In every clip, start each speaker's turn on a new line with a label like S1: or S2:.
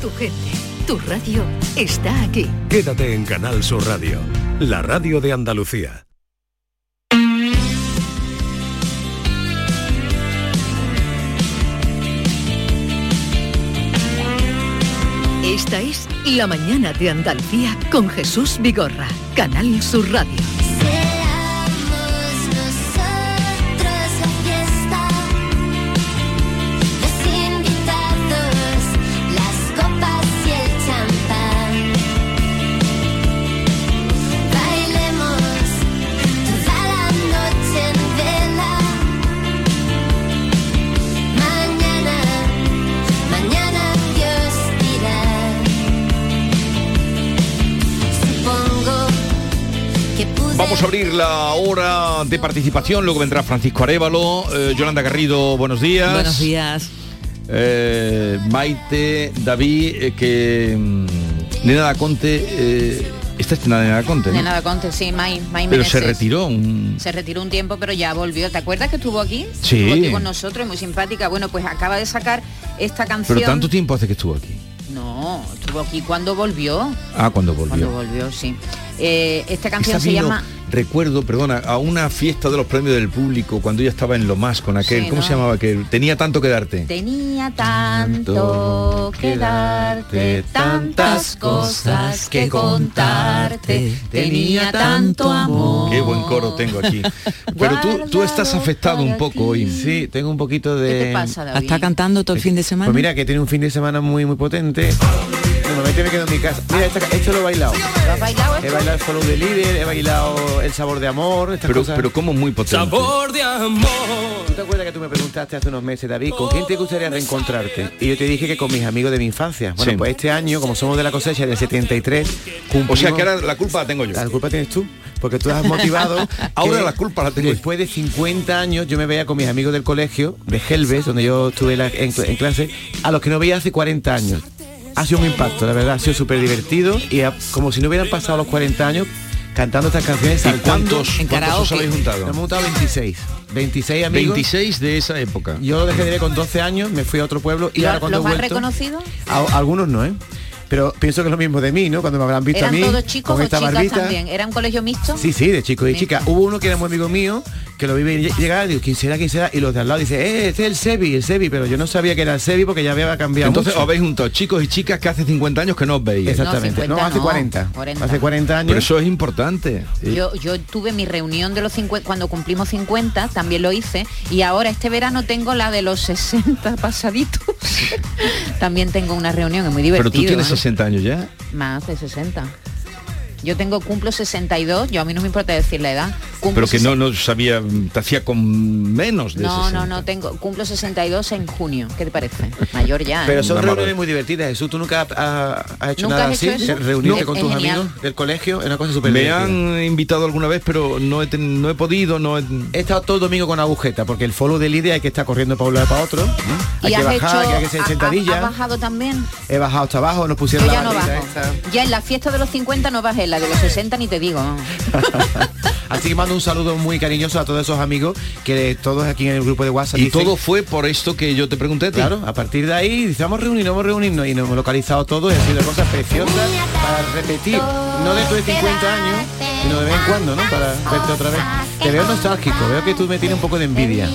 S1: Tu gente, tu radio está aquí.
S2: Quédate en Canal Sur Radio, la radio de Andalucía.
S1: Esta es La mañana de Andalucía con Jesús Vigorra, Canal Sur Radio.
S3: Vamos a abrir la hora de participación, luego vendrá Francisco Arevalo, eh, Yolanda Garrido, buenos días.
S4: Buenos días.
S3: Eh, Maite, David, eh, que mm, Nena da Conte, eh, esta es Nena da Conte, ¿no?
S5: De nada conte, sí, May, May
S3: pero se retiró un...
S5: Se retiró un tiempo, pero ya volvió. ¿Te acuerdas que estuvo aquí?
S3: Sí.
S5: Estuvo aquí con nosotros, muy simpática. Bueno, pues acaba de sacar esta canción.
S3: Pero tanto tiempo hace que estuvo aquí.
S5: No, estuvo aquí cuando volvió.
S3: Ah, cuando volvió.
S5: Cuando volvió, sí. Eh, esta canción se llama
S3: recuerdo, perdona, a una fiesta de los premios del público cuando ella estaba en Lo Más con aquel,
S5: Sí,
S3: ¿cómo
S5: ¿no?
S3: se llamaba aquel? Tenía tanto que darte.
S5: Tenía tanto que darte, tantas cosas que contarte, tenía tanto amor.
S3: Qué buen coro tengo aquí. Pero tú, tú estás afectado un poco hoy.
S6: Sí, tengo un poquito de...
S5: ¿Qué te pasa, David?
S4: ¿Está cantando todo el fin de semana?
S6: Pues mira, que tiene un fin de semana muy muy potente. Normalmente me quedo en mi casa. Mira, esta- esto lo he bailado.
S5: ¿Lo has bailado
S6: He bailado el follow de líder, he bailado el sabor de amor, estas
S3: Pero,
S6: cosas.
S3: pero como muy potente.
S6: ¿Tú te acuerdas que tú me preguntaste hace unos meses, David, con quién te gustaría reencontrarte? Y yo te dije que con mis amigos de mi infancia. Bueno,
S3: Sí.
S6: pues este año, como somos de la cosecha del 73, cumplimos...
S3: O sea que ahora la culpa la tengo yo.
S6: La culpa tienes tú, porque tú has motivado.
S3: Ahora la culpa la tengo.
S6: Después de 50 años yo me veía con mis amigos del colegio, de Helves, donde yo estuve la- en, en clase, a los que no veía hace 40 años. Ha sido un impacto, la verdad, ha sido súper divertido y como si no hubieran pasado los 40 años cantando estas canciones.
S3: ¿Y
S6: saltando.
S3: cuántos,
S4: En
S3: cuántos habéis
S6: Nos
S3: juntado?
S6: hemos juntado 26. 26 amigos.
S3: 26 de esa época.
S6: Yo lo dejé de con 12 años, me fui a otro pueblo y
S5: ¿Lo-
S6: ahora cuando
S5: ¿Los
S6: vuelto-
S5: reconocido?
S6: A- algunos no, ¿eh? Pero pienso que es lo mismo de mí, ¿no? Cuando me habrán visto a
S5: ¿Eran
S6: mí
S5: todos chicos
S6: con
S5: o
S6: esta
S5: chicas
S6: barbita.
S5: también? ¿Era un colegio mixto?
S6: Sí, sí, de chicos y chicas. Hubo uno que era muy amigo mío, que lo vi lle- llegar, digo, ¿quién será, quién será? Y los de al lado dice, eh, este es el Sebi, el Sebi, pero yo no sabía que era el Sebi porque ya había cambiado
S3: Entonces
S6: mucho.
S3: os habéis juntado chicos y chicas que hace 50 años que no os veis.
S6: Exactamente. No,
S5: 50
S6: hace
S5: no,
S6: 40.
S5: 40.
S6: Hace 40 años.
S3: Pero eso es importante. Sí.
S5: Yo, yo tuve mi reunión de los 50, cuando cumplimos 50, también lo hice, y ahora este verano tengo la de los 60 pasaditos. también tengo una reunión, es muy divertido.
S3: Pero tú tienes
S5: ¿eh?
S3: 60 años ya.
S5: Más de 60. Yo tengo, cumplo 62, yo a mí no me importa decir la edad. Cumplo
S3: Pero que no,
S5: 60.
S3: no sabía, te hacía con menos de
S5: No,
S3: 60.
S5: no, no, tengo, cumplo 62 en junio. ¿Qué te parece? Mayor ya. ¿eh?
S6: Pero son
S3: Una
S6: reuniones muy divertidas. Jesús, ¿tú nunca has, hecho
S5: ¿Nunca
S6: nada
S5: has
S6: así?
S5: hecho eso?
S6: Reunirte
S5: No.
S6: con tus
S5: genial.
S6: amigos del colegio es una cosa súper
S3: Me
S6: divertida.
S3: han invitado alguna vez, pero no he, ten- no he podido, no he...
S6: He estado todo el domingo con agujeta, porque el follow de Lidia hay que estar corriendo para un lado para otro. Hay
S5: ¿Y
S6: que
S5: has
S6: bajar,
S5: hecho,
S6: hay que hacer
S5: ha- ha-
S6: sentadillas.
S5: ¿Has bajado también?
S6: He bajado hasta abajo, nos
S5: Yo
S6: pusieron
S5: ya
S6: la
S5: no bajo.
S6: esta.
S5: Ya en la fiesta de los 50 no bajé, la de los 60 ni te digo.
S6: Así que mando un saludo muy cariñoso a todos esos amigos que todos aquí en el grupo de WhatsApp
S3: Y
S6: dicen-
S3: todo fue por esto que yo te pregunté a ti.
S6: Claro, a partir de ahí dice, vamos a reunirnos, vamos a reunirnos y nos hemos localizado todos y ha sido cosas preciosas para repetir, no dentro de 50 años, sino de vez en cuando, ¿no? Para verte otra vez. Te veo nostálgico, veo que tú me tienes un poco de envidia.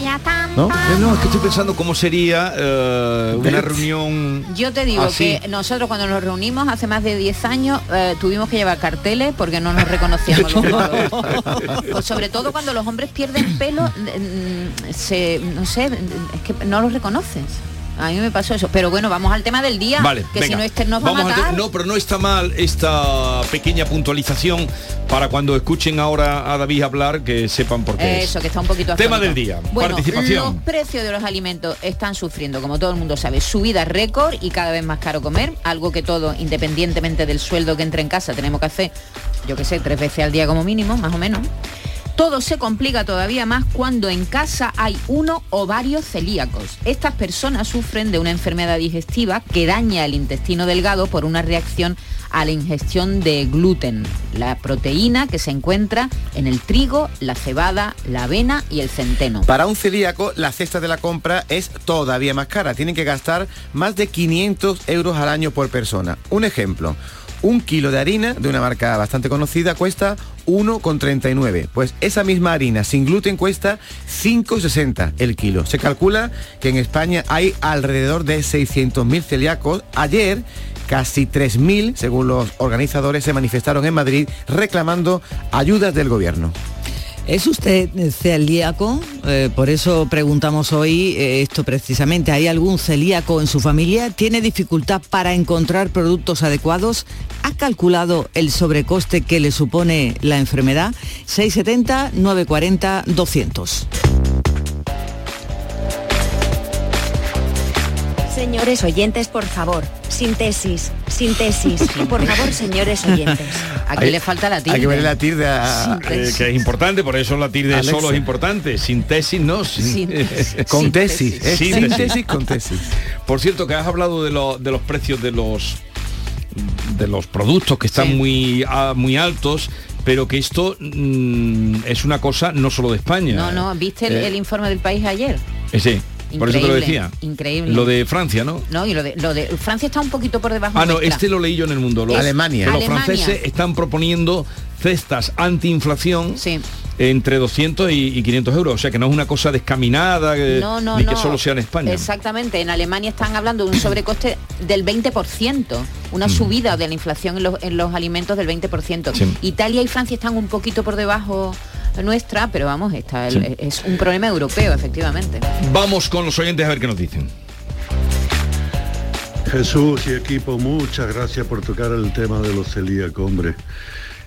S6: ¿No?
S3: Eh, No, es que estoy pensando cómo sería eh, una reunión
S5: Yo te digo
S3: así.
S5: que nosotros cuando nos reunimos hace más de 10 años eh, tuvimos que llevar carteles porque no nos reconocíamos. los. Pues sobre todo cuando los hombres pierden pelo, mm, se, no sé, es que no los reconoces. A mí me pasó eso. Pero bueno, vamos al tema del día,
S3: Vale,
S5: que si no este nos va
S3: Vamos
S5: a
S3: al
S5: matar.
S3: te- No, pero no está mal esta pequeña puntualización para cuando escuchen ahora a David hablar que sepan por qué es.
S5: Eso, que está un poquito
S3: Tema
S5: afónico.
S3: del día,
S5: Bueno,
S3: participación.
S5: los precios de los alimentos están sufriendo, como todo el mundo sabe, subida récord y cada vez más caro comer, algo que todo, independientemente del sueldo que entre en casa, tenemos que hacer, yo que sé, tres veces al día como mínimo, más o menos. Todo se complica todavía más cuando en casa hay uno o varios celíacos. Estas personas sufren de una enfermedad digestiva que daña el intestino delgado por una reacción a la ingestión de gluten, la proteína que se encuentra en el trigo, la cebada, la avena y el centeno.
S6: Para un celíaco, la cesta de la compra es todavía más cara. Tienen que gastar más de 500 euros al año por persona. Un ejemplo. Un kilo de harina de una marca bastante conocida cuesta 1,39. Pues esa misma harina sin gluten cuesta 5,60 el kilo. Se calcula que en España hay alrededor de 600.000 celíacos. Ayer casi 3.000, según los organizadores, se manifestaron en Madrid reclamando ayudas del gobierno.
S4: ¿Es usted celíaco? Eh, por eso preguntamos hoy eh, esto precisamente. ¿Hay algún celíaco en su familia? ¿Tiene dificultad para encontrar productos adecuados? ¿Ha calculado el sobrecoste que le supone la enfermedad? 670
S7: Señores oyentes, por favor, síntesis, síntesis. Por favor, señores oyentes.
S5: Aquí
S6: Hay-
S5: le falta la
S6: Hay que
S5: tilde.
S6: ver la tilde a...
S3: Eh, que es importante, por eso la tilde
S6: Alexa.
S3: solo es importante. Sin tesis no. sin-
S5: Sin-
S6: Con tesis, es
S3: Síntesis.
S6: síntesis con tesis.
S3: Por cierto, que has hablado de, lo- de los precios de los de los productos que están
S5: Sí.
S3: muy muy altos, pero que esto mm, es una cosa no solo de España.
S5: No, no, ¿viste el,
S3: Eh,
S5: el informe del país ayer?
S3: eh, por eso te lo decía.
S5: increíble.
S3: Lo de Francia, ¿no?
S5: No, y lo de, lo de Francia está un poquito por debajo
S3: Ah, no,
S5: nuestra.
S3: este lo leí yo en el mundo. Los,
S6: Alemania.
S3: que Los
S5: Alemania.
S3: franceses están proponiendo cestas antiinflación
S5: Sí.
S3: entre 200 y, y 500 euros. O sea, que no es una cosa descaminada, eh,
S5: No, no,
S3: ni
S5: no.
S3: que solo sea en España.
S5: Exactamente. En Alemania están hablando de un sobrecoste del 20%, una subida de la inflación en los, en los alimentos del 20%.
S3: Mm. Sí.
S5: Italia y Francia están un poquito por debajo nuestra, pero vamos, está el-
S3: Sí.
S5: es un problema europeo, efectivamente.
S3: Vamos con los oyentes a ver qué nos dicen.
S8: Jesús y equipo, muchas gracias por tocar el tema de los celíacos, hombre.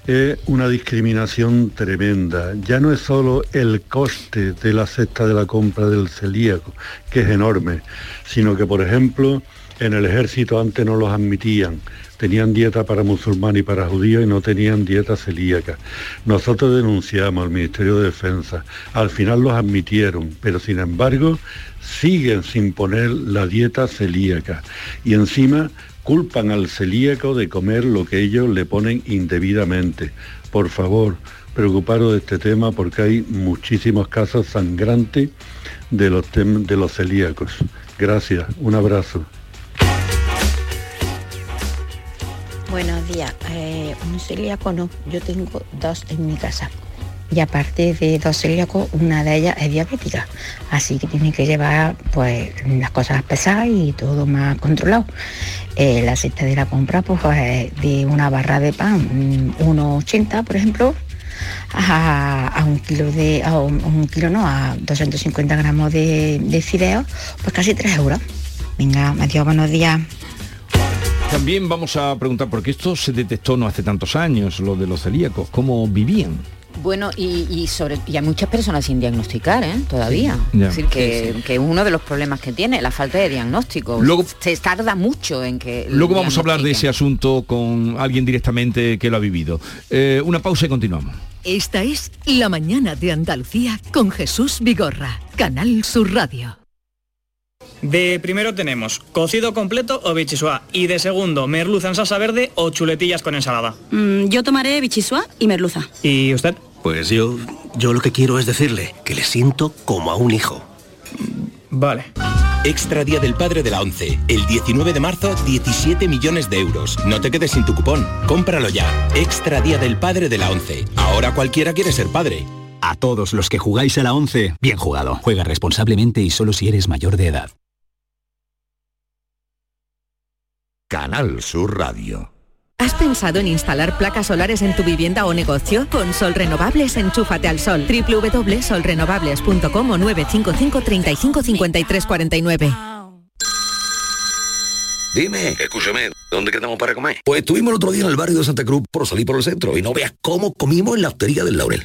S8: Es una discriminación tremenda. Ya no es solo el coste de la cesta de la compra del celíaco, que es enorme, sino que, por ejemplo, en el ejército antes no los admitían. Tenían dieta para musulmanes y para judíos y no tenían dieta celíaca. Nosotros denunciamos al Ministerio de Defensa. Al final los admitieron, pero sin embargo siguen sin poner la dieta celíaca. Y encima culpan al celíaco de comer lo que ellos le ponen indebidamente. Por favor, preocuparos de este tema porque hay muchísimos casos sangrantes de los, de los celíacos. Gracias, un abrazo.
S9: Buenos días. Eh, un celíaco no, yo tengo dos en mi casa. Y aparte de dos celíacos, una de ellas es diabética. Así que tiene que llevar pues las cosas pesadas y todo más controlado. Eh, la cesta de la compra pues es de una barra de pan, mm, 1,80 por ejemplo, a, un kilo de, a un, kilo no, a 250 gramos de, de fideos, pues casi 3 euros. Venga, adiós, buenos días.
S3: También vamos a preguntar, porque esto se detectó no hace tantos años, lo de los celíacos, cómo vivían.
S5: Bueno, y, y sobre y hay muchas personas sin diagnosticar, ¿eh? Todavía.
S3: Sí.
S5: Es decir, que, que uno de los problemas que tiene, la falta de diagnóstico.
S3: Luego-
S5: se tarda mucho en que.
S3: Luego vamos a hablar de ese asunto con alguien directamente que lo ha vivido. Eh, una pausa y continuamos.
S1: Esta es La mañana de Andalucía con Jesús Vigorra, Canal Sur Radio.
S10: De primero tenemos cocido completo o bichisua y de segundo merluza en salsa verde o chuletillas con ensalada.
S11: Mm, yo tomaré bichisua y merluza.
S10: ¿Y usted?
S12: Pues yo, yo lo que quiero es decirle que le siento como a un hijo.
S10: Vale.
S13: Extra Día del Padre de la ONCE. El 19 de marzo, 17 millones de euros. No te quedes sin tu cupón. Cómpralo ya. Extra Día del Padre de la ONCE. Ahora cualquiera quiere ser padre.
S14: A todos los que jugáis a la 11, bien jugado. Juega responsablemente y solo si eres mayor de edad.
S15: Canal Sur Radio.
S16: ¿Has pensado en instalar placas solares en tu vivienda o negocio? Con Sol Renovables, enchúfate al sol. www.solrenovables.com o 955 35 53 49.
S17: Dime, escúchame, ¿dónde quedamos para comer? Pues estuvimos el otro día en el barrio de Santa Cruz por salir por el centro y no veas cómo comimos en la hostería del Laurel.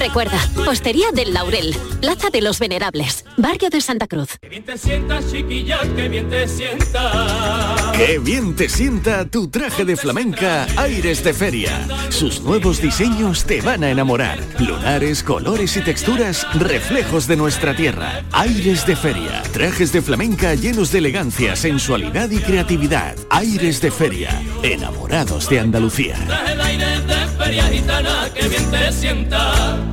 S18: Recuerda, Hostería del Laurel, Plaza de los Venerables, Barrio de Santa Cruz.
S19: bien te sienta, chiquilla, que bien te sienta.
S2: Qué bien te sienta tu traje de flamenca Aires de Feria. Sus nuevos diseños te van a enamorar. Lunares, colores y texturas, reflejos de nuestra tierra. Aires de Feria. Trajes de flamenca llenos de elegancia, sensualidad y creatividad. Aires de Feria. Enamorados de Andalucía.
S19: El aire de feria gitana, que bien te sienta.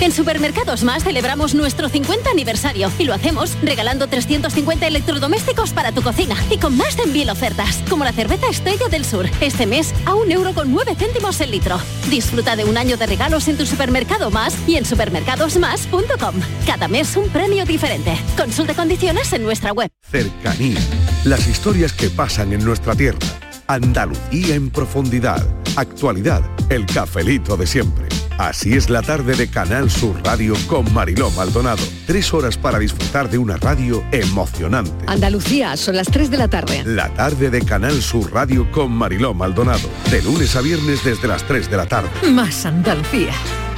S18: En Supermercados Más celebramos nuestro 50 aniversario y lo hacemos regalando 350 electrodomésticos para tu cocina y con más de mil ofertas, como la cerveza Estrella del Sur, este mes a un euro con 9 céntimos el litro. Disfruta de un año de regalos en tu supermercado más y en supermercadosmás.com. Cada mes un premio diferente. Consulta condiciones en nuestra web.
S20: Cercanía. Las historias que pasan en nuestra tierra. Andalucía en profundidad. Actualidad. El cafelito de siempre. Así es la tarde de Canal Sur Radio con Mariló Maldonado. Tres horas para disfrutar de una radio emocionante.
S1: Andalucía, son las 3 de la tarde.
S20: La tarde de Canal Sur Radio con Mariló Maldonado. De lunes a viernes desde las 3 de la tarde.
S1: Más Andalucía,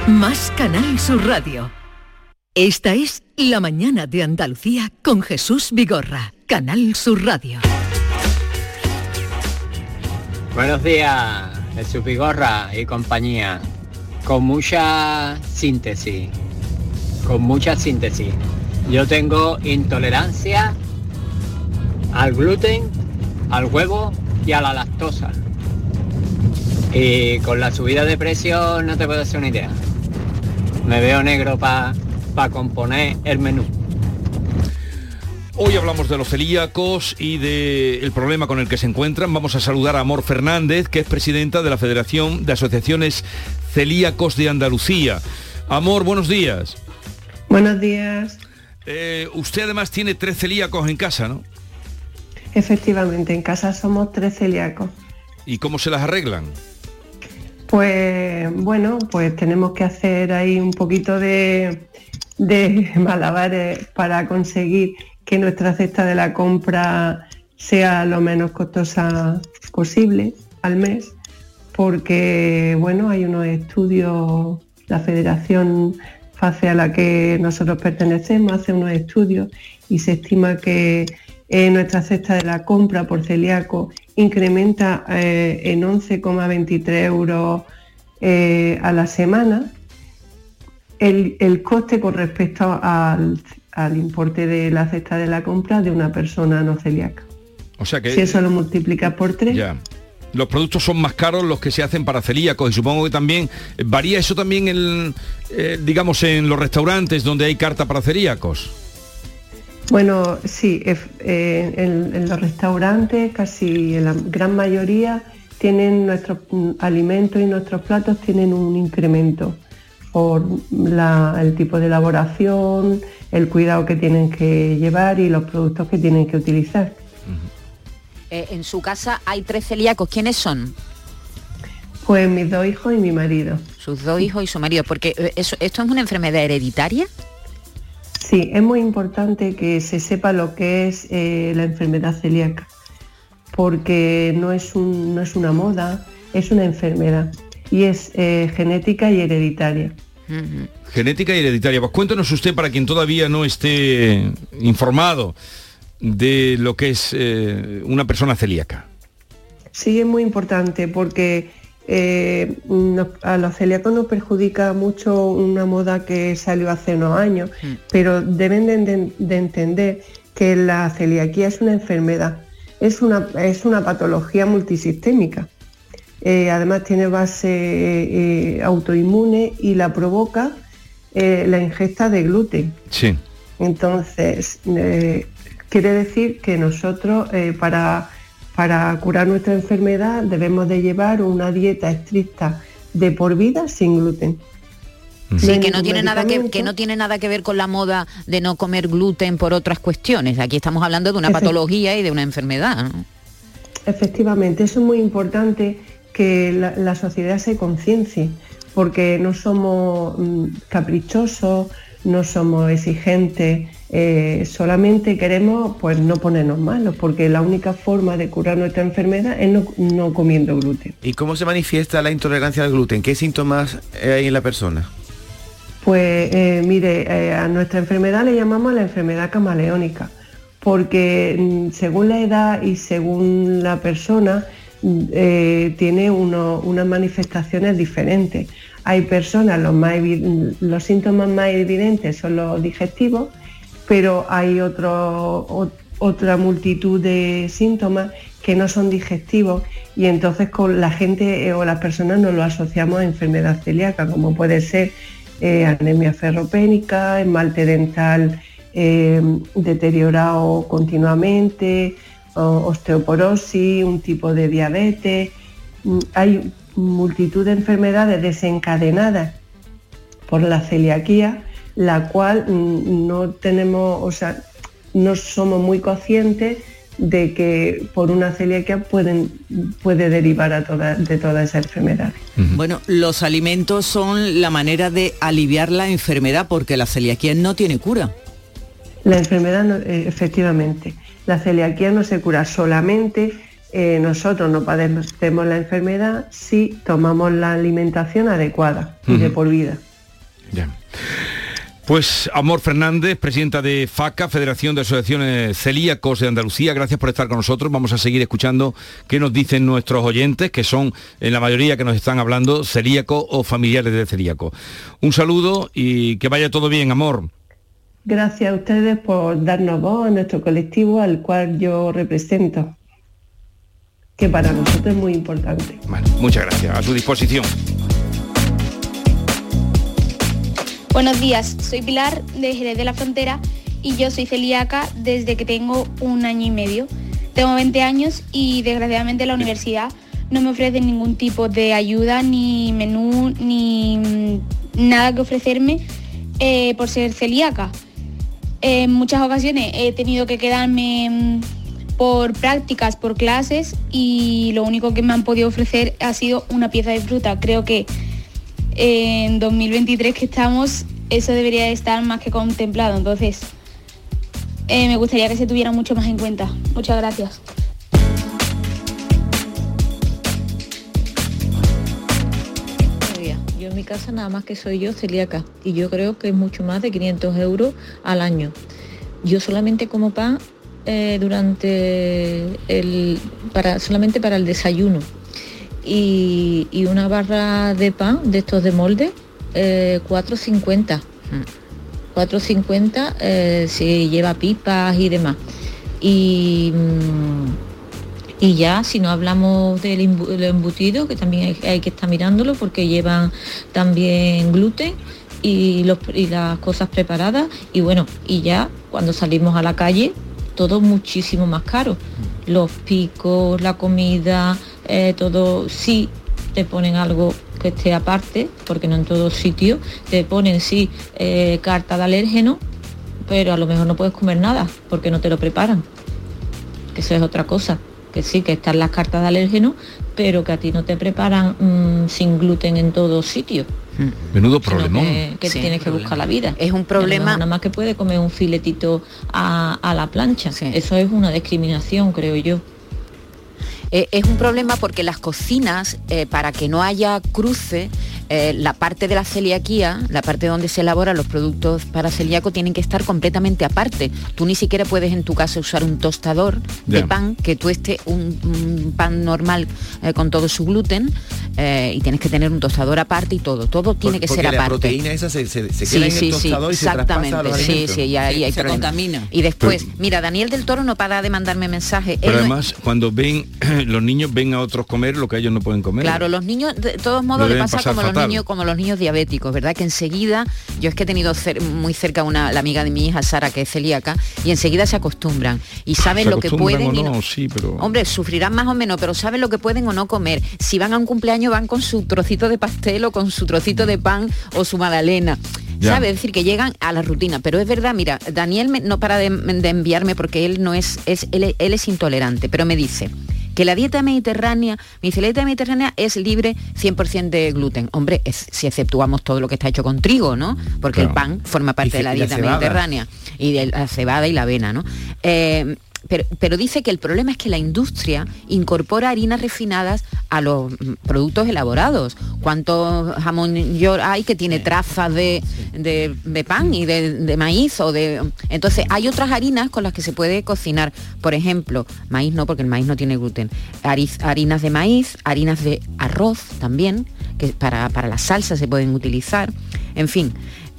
S1: más Canal Sur Radio. Esta es La mañana de Andalucía con Jesús Vigorra, Canal Sur Radio.
S21: Buenos días, Jesús Vigorra y compañía. Con mucha síntesis. Con mucha síntesis. Yo tengo intolerancia al gluten, al huevo y a la lactosa. Y con la subida de precio no te puedo hacer una idea. Me veo negro para componer el menú.
S3: Hoy hablamos de los celíacos y del problema con el que se encuentran. Vamos a saludar a Amor Fernández, que es presidenta de la Federación de Asociaciones Celíacos de Andalucía. Amor, buenos días.
S22: Buenos días.
S3: Eh, usted además tiene tres celíacos en casa, ¿no?
S22: Efectivamente, en casa somos tres celíacos.
S3: ¿Y cómo se las arreglan?
S22: Pues bueno, pues tenemos que hacer ahí un poquito de, de malabares para conseguir que nuestra cesta de la compra sea lo menos costosa posible al mes, porque bueno, hay unos estudios, la federación FACE a la que nosotros pertenecemos hace unos estudios y se estima que eh, nuestra cesta de la compra por celíaco incrementa eh, en 11,23 euros eh, a la semana el, el coste con respecto al, al importe de la cesta de la compra de una persona no celíaca.
S3: O sea que...
S22: Si eso lo multiplica por tres,
S3: Ya. Los productos son más caros los que se hacen para celíacos y supongo que también eh, varía eso también en, eh, digamos, en los restaurantes donde hay carta para celíacos.
S22: Bueno, sí, eh, en, en los restaurantes casi en la gran mayoría tienen nuestros mm, alimentos y nuestros platos tienen un incremento por la- el tipo de elaboración, el cuidado que tienen que llevar y los productos que tienen que utilizar.
S5: Eh, en su casa hay tres celíacos. ¿Quiénes son?
S22: Pues mis dos hijos y mi marido.
S5: Sus dos hijos y su marido. Porque eh, eso, esto es una enfermedad hereditaria.
S22: Sí, es muy importante que se sepa lo que es eh, la enfermedad celíaca, porque no es, un- no es una moda, es una enfermedad y es eh, genética y hereditaria.
S3: Genética y hereditaria. Pues cuéntanos usted para quien todavía no esté informado de lo que es eh, una persona celíaca.
S22: Sí, es muy importante porque eh, nos- a los celíacos nos perjudica mucho una moda que salió hace unos años, pero deben de, enten- de entender que la celiaquía es una enfermedad, es una, es una patología multisistémica. Eh, además tiene base eh, autoinmune y la provoca eh, la ingesta de gluten.
S3: Sí.
S22: Entonces, eh, quiere decir que nosotros eh, para, para curar nuestra enfermedad debemos de llevar una dieta estricta de por vida sin gluten.
S5: Sí, que no tiene nada que, que no tiene nada que ver con la moda de no comer gluten por otras cuestiones. Aquí estamos hablando de una patología y de una enfermedad. ¿no?
S22: Efectivamente, eso es muy importante que la, la sociedad se conciencie, porque no somos mm, caprichosos, no somos exigentes, eh, solamente queremos pues no ponernos malos, porque la única forma de curar nuestra enfermedad es no, no comiendo gluten.
S6: ¿Y cómo se manifiesta la intolerancia al gluten? ¿Qué síntomas hay en la persona?
S22: Pues eh, mire, eh, a nuestra enfermedad le llamamos la enfermedad camaleónica, porque mm, según la edad y según la persona mm, tiene uno- unas manifestaciones diferentes. Hay personas, los, más los síntomas más evidentes son los digestivos, pero hay otro- ot- otra multitud de síntomas que no son digestivos y entonces con la gente eh, o las personas nos lo asociamos a enfermedad celíaca, como puede ser eh, anemia ferropénica, esmalte dental eh, deteriorado continuamente, osteoporosis, un tipo de diabetes. Mm, Hay multitud de enfermedades desencadenadas por la celiaquía, la cual mm, no tenemos, o sea, no somos muy conscientes de que por una celiaquia pueden, puede derivar a toda, de toda esa enfermedad.
S23: Bueno, los alimentos son la manera de aliviar la enfermedad porque la celiaquía no tiene cura.
S22: La enfermedad, no- eh, efectivamente, la celiaquía no se cura solamente, eh, nosotros no padecemos la enfermedad si tomamos la alimentación adecuada y de por vida.
S3: Pues Amor Fernández, presidenta de FACA, Federación de Asociaciones Celíacos de Andalucía, gracias por estar con nosotros. Vamos a seguir escuchando qué nos dicen nuestros oyentes, que son en la mayoría que nos están hablando celíacos o familiares de celíacos. Un saludo y que vaya todo bien, Amor.
S22: Gracias a ustedes por darnos voz a nuestro colectivo al cual yo represento, que para nosotros es muy importante.
S3: Bueno, muchas gracias. A su disposición.
S24: Buenos días, soy Pilar de Jerez de la Frontera y yo soy celíaca desde que tengo un año y medio. Tengo 20 años y desgraciadamente la universidad no me ofrece ningún tipo de ayuda, ni menú, ni mm, nada que ofrecerme eh, por ser celíaca. En muchas ocasiones he tenido que quedarme mm, por prácticas, por clases y lo único que me han podido ofrecer ha sido una pieza de fruta. Creo que en 2023 que estamos, eso debería de estar más que contemplado. Entonces, eh, me gustaría que se tuviera mucho más en cuenta. Muchas gracias.
S25: Yo en mi casa nada más que soy yo celíaca y yo creo que es mucho más de 500 euros al año. Yo solamente como pan eh, durante el para solamente para el desayuno y, una barra de pan de estos de molde eh, 4.50 4.50 eh, si lleva pipas y demás y mm, y ya, si no hablamos del embutido, que también hay, hay que estar mirándolo porque llevan también gluten y, los- y las cosas preparadas. Y bueno, y ya cuando salimos a la calle, todo muchísimo más caro. Los picos, la comida, eh, todo, sí te ponen algo que esté aparte, porque no en todos sitios, te ponen sí eh, carta de alérgeno, pero a lo mejor no puedes comer nada porque no te lo preparan que eso es otra cosa, que sí, que están las cartas de alérgeno, pero que a ti no te preparan mm, sin gluten en todos sitios.
S3: Menudo
S25: sino
S3: problemón.
S25: Que, que
S5: Sí,
S25: tienes que buscar la vida.
S5: Es un problema-
S25: Nada más que puede comer un filetito a, a la plancha. Eso es una discriminación, creo yo.
S5: Eh, es un problema porque las cocinas, eh, para que no haya cruce, eh, la parte de la celiaquía, la parte donde se elaboran los productos para celíaco, tienen que estar completamente aparte. Tú ni siquiera puedes en tu casa usar un tostador de pan que tueste un, un pan normal eh, con todo su gluten eh, y tienes que tener un tostador aparte y todo. Todo tiene que
S6: Porque
S5: ser
S6: la
S5: aparte.
S6: proteína esa se, se, se
S5: Sí,
S6: queda en
S5: sí,
S6: el
S5: sí,
S6: tostador y se traspasa a los
S5: exactamente, sí, sí, y ahí hay
S23: Se
S5: problema.
S23: contamina.
S5: Y después, mira, Daniel del Toro no para de mandarme mensajes.
S3: Pero
S5: Él no-
S3: además, cuando ven los niños ven a otros comer lo que ellos no pueden comer.
S5: Claro, los niños de todos modos le pasa como los niños, como los niños diabéticos, ¿verdad? Que enseguida, yo es que he tenido cer- muy cerca una, la amiga de mi hija, Sara, que es celíaca, y enseguida se acostumbran y saben
S3: ¿Se
S5: lo que pueden
S3: o
S5: y no.
S3: no? Sí, pero...
S5: Hombre, sufrirán más o menos, pero saben lo que pueden o no comer. Si van a un cumpleaños van con su trocito de pastel o con su trocito de pan o su magdalena.
S3: Ya.
S5: ¿Sabe? Es decir, que llegan a la rutina. Pero es verdad, mira, Daniel me- no para de, de enviarme porque él no es, es él, él es intolerante, pero me dice que la dieta mediterránea, mi dice, la dieta mediterránea es libre 100% de gluten. Hombre, es- si exceptuamos todo lo que está hecho con trigo, ¿no? Porque el pan forma parte
S6: Y
S5: de la dieta mediterránea y de la cebada y la avena, ¿no? Eh, pero, pero dice que el problema es que la industria incorpora harinas refinadas a los mm, productos elaborados. ¿Cuánto jamón york hay que tiene trazas de, de- de pan y de, de maíz? o de Entonces hay otras harinas con las que se puede cocinar. Por ejemplo, maíz no, porque el maíz no tiene gluten. Hariz- harinas de maíz, harinas de arroz también, que para, para la salsa se pueden utilizar. En fin,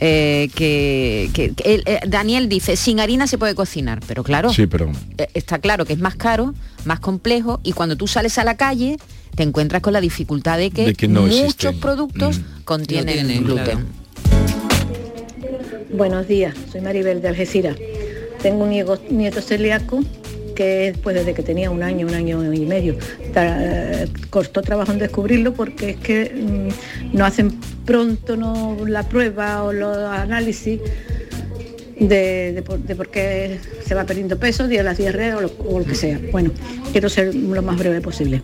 S5: eh, que, que- que él, eh, Daniel dice, sin harina se puede cocinar, pero claro,
S3: Sí, pero...
S5: eh, está claro que es más caro, más complejo y cuando tú sales a la calle te encuentras con la dificultad de que,
S3: De que no
S5: muchos
S3: existen.
S5: productos contienen
S23: tienen,
S5: gluten.
S23: claro.
S26: Buenos días, soy Maribel de Algeciras. Tengo un nieto celíaco que pues desde que tenía un año, un año y medio, eh, costó trabajo en descubrirlo porque es que mm, no hacen pronto no la prueba o los análisis de, de por, qué se va perdiendo peso, de las diarreas o lo, o lo que sea. Bueno, quiero ser lo más breve posible.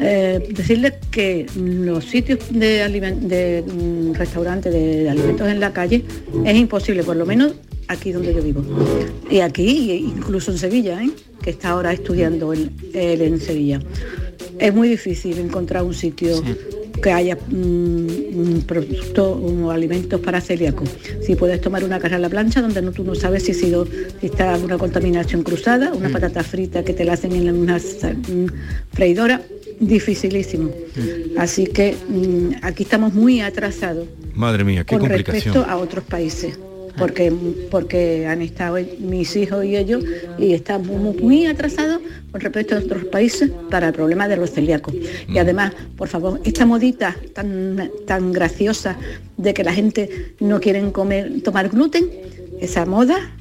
S26: Eh, decirles que los sitios de, de mm, restaurantes de alimentos en la calle es imposible, por lo menos aquí donde yo vivo. Y aquí, incluso en Sevilla, ¿eh? que está ahora estudiando él, él en Sevilla. Es muy difícil encontrar un sitio que haya mm, un producto o alimentos para celíacos. Si puedes tomar una carne a la plancha donde no, tú no sabes si, sido, si está alguna contaminación cruzada, una patata frita que te la hacen en una mm, freidora, dificilísimo. Así que mm, aquí estamos muy atrasados
S3: Madre mía, qué
S26: con
S3: complicación.
S26: respecto a otros países. Porque, porque han estado mis hijos y ellos y estamos muy, atrasados con respecto a otros países para el problema de los celíacos.
S3: Mm.
S26: Y además, por favor, esta modita tan, tan graciosa de que la gente no quieren comer, tomar gluten, esa moda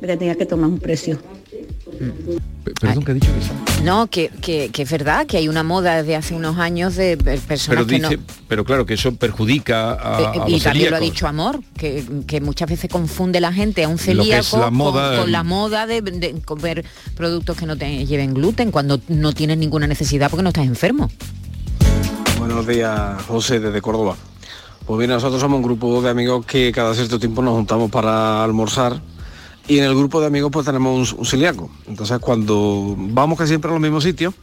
S26: tenía que tomar un precio.
S3: Perdón, que ha dicho que sí.
S5: No, que, que- que es verdad que hay una moda desde hace unos años de personas
S3: Pero
S5: que no...
S3: pero claro que eso perjudica a,
S5: Eh,
S3: a
S5: y
S3: los
S5: también lo ha dicho Amor, que, que muchas veces confunde la gente a un celíaco
S3: la
S5: con-
S3: moda,
S5: con, la moda de, de comer productos que no te lleven gluten cuando no tienes ninguna necesidad porque no estás enfermo.
S27: Buenos días, José, desde Córdoba. Pues bien, nosotros somos un grupo de amigos que cada cierto tiempo nos juntamos para almorzar y en el grupo de amigos pues tenemos un, un celíaco. Entonces cuando vamos que siempre a los mismos sitios,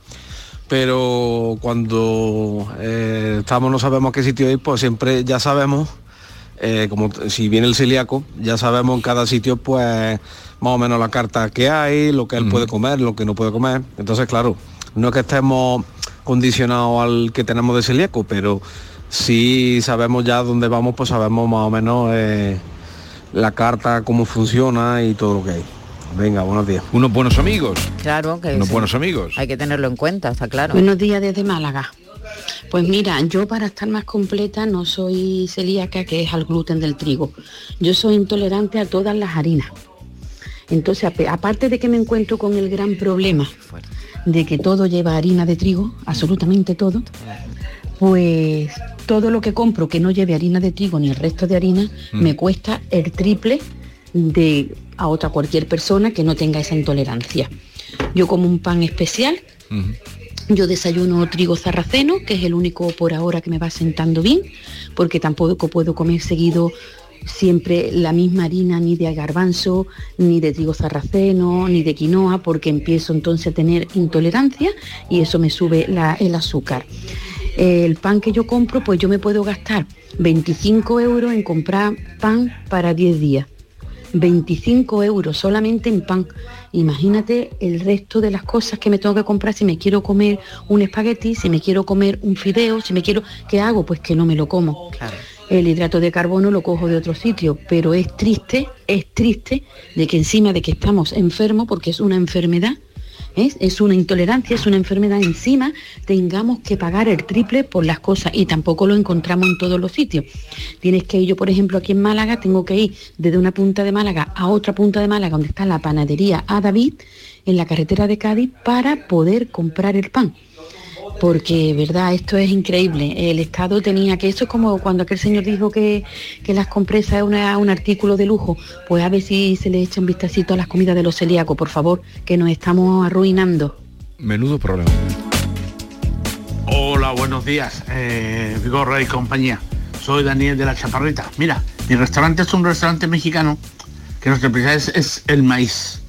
S27: pero cuando eh, estamos no sabemos a qué sitio ir, pues siempre ya sabemos, eh, como si viene el celíaco, ya sabemos en cada sitio pues más o menos la carta que hay, lo que él puede comer, lo que no puede comer. Entonces, claro, no es que estemos condicionados al que tenemos de celíaco, pero sí sabemos ya dónde vamos, pues sabemos más o menos eh, la carta, cómo funciona y todo lo que hay. Venga, buenos días.
S3: Unos buenos amigos.
S5: Claro que
S3: Unos
S5: sí.
S3: buenos amigos.
S5: hay que tenerlo en cuenta, está claro.
S28: Buenos días desde Málaga. Pues mira, yo para estar más completa no soy celíaca, que es al gluten del trigo. Yo soy intolerante a todas las harinas. Entonces, aparte de que me encuentro con el gran problema de que todo lleva harina de trigo, absolutamente todo, pues todo lo que compro que no lleve harina de trigo ni el resto de harina
S29: Mm.
S28: me cuesta el triple de a otra cualquier persona que no tenga esa intolerancia. Yo como un pan especial, yo desayuno trigo sarraceno, que es el único por ahora que me va sentando bien, porque tampoco puedo comer seguido siempre la misma harina ni de garbanzo, ni de trigo sarraceno, ni de quinoa, porque empiezo entonces a tener intolerancia y eso me sube la- el azúcar. El pan que yo compro, pues yo me puedo gastar 25 euros en comprar pan para 10 días. 25 euros solamente en pan. Imagínate el resto de las cosas que me tengo que comprar si me quiero comer un espagueti, si me quiero comer un fideo, si me quiero... ¿Qué hago? Pues que no me lo como. El hidrato de carbono lo cojo de otro sitio, pero es triste, es triste de que encima de que estamos enfermos, porque es una enfermedad, ¿es? una intolerancia, es una enfermedad encima, tengamos que pagar el triple por las cosas y tampoco lo encontramos en todos los sitios. Tienes que ir, yo por ejemplo aquí en Málaga, tengo que ir desde una punta de Málaga a otra punta de Málaga, donde está la panadería a David, en la carretera de Cádiz, para poder comprar el pan porque verdad, esto es increíble. El Estado tenía que, eso es como cuando aquel señor dijo que, que las compresas es una- un artículo de lujo, pues a ver si se le echa un vistacito a las comidas de los celíacos, por favor, que nos estamos arruinando.
S3: Menudo problema.
S30: Hola, buenos días, eh, Vigorra y compañía. Soy Daniel de la Chaparrita. Mira, mi restaurante es un restaurante mexicano que nuestra es, es el maíz.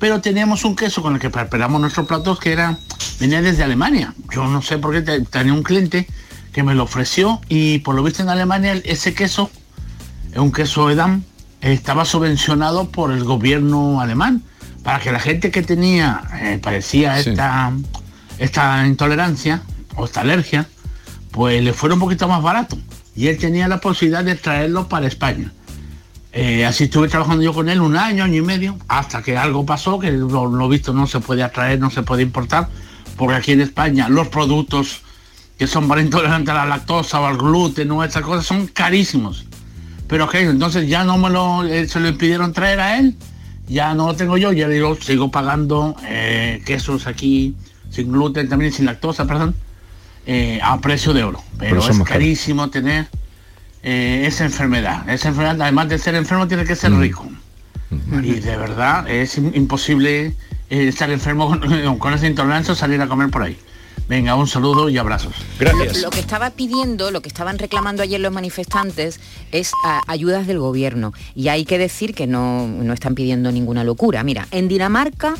S30: Pero teníamos un queso con el que preparamos nuestros platos que era venía desde Alemania. Yo no sé por qué te- tenía un cliente que me lo ofreció y por lo visto en Alemania ese queso, es un queso Edam, estaba subvencionado por el gobierno alemán para que la gente que tenía, eh, parecía esta, esta intolerancia o esta alergia, pues le fuera un poquito más barato. Y él tenía la posibilidad de traerlo para España. Eh, así estuve trabajando yo con él un año, año y medio, hasta que algo pasó, que lo, lo visto no se puede traer, no se puede importar, porque aquí en España los productos que son para intolerantes a la lactosa o al gluten o estas cosas son carísimos. Pero que entonces ya no me lo, eh, se lo impidieron traer a él, ya no lo tengo yo, ya digo, sigo pagando eh, quesos aquí sin gluten, también sin lactosa, perdón, a precio de oro. Pero, es carísimo tener eh, esa enfermedad. Esa enfermedad, además de ser enfermo, tiene que
S3: Mm.
S30: ser rico. Y de verdad es im- imposible eh, estar enfermo con, con esa intolerancia o salir a comer por ahí. Venga, un saludo y abrazos.
S5: Lo, lo que estaba pidiendo, lo que estaban reclamando ayer los manifestantes es ayudas del gobierno. Y hay que decir que no, no están pidiendo ninguna locura. Mira, en Dinamarca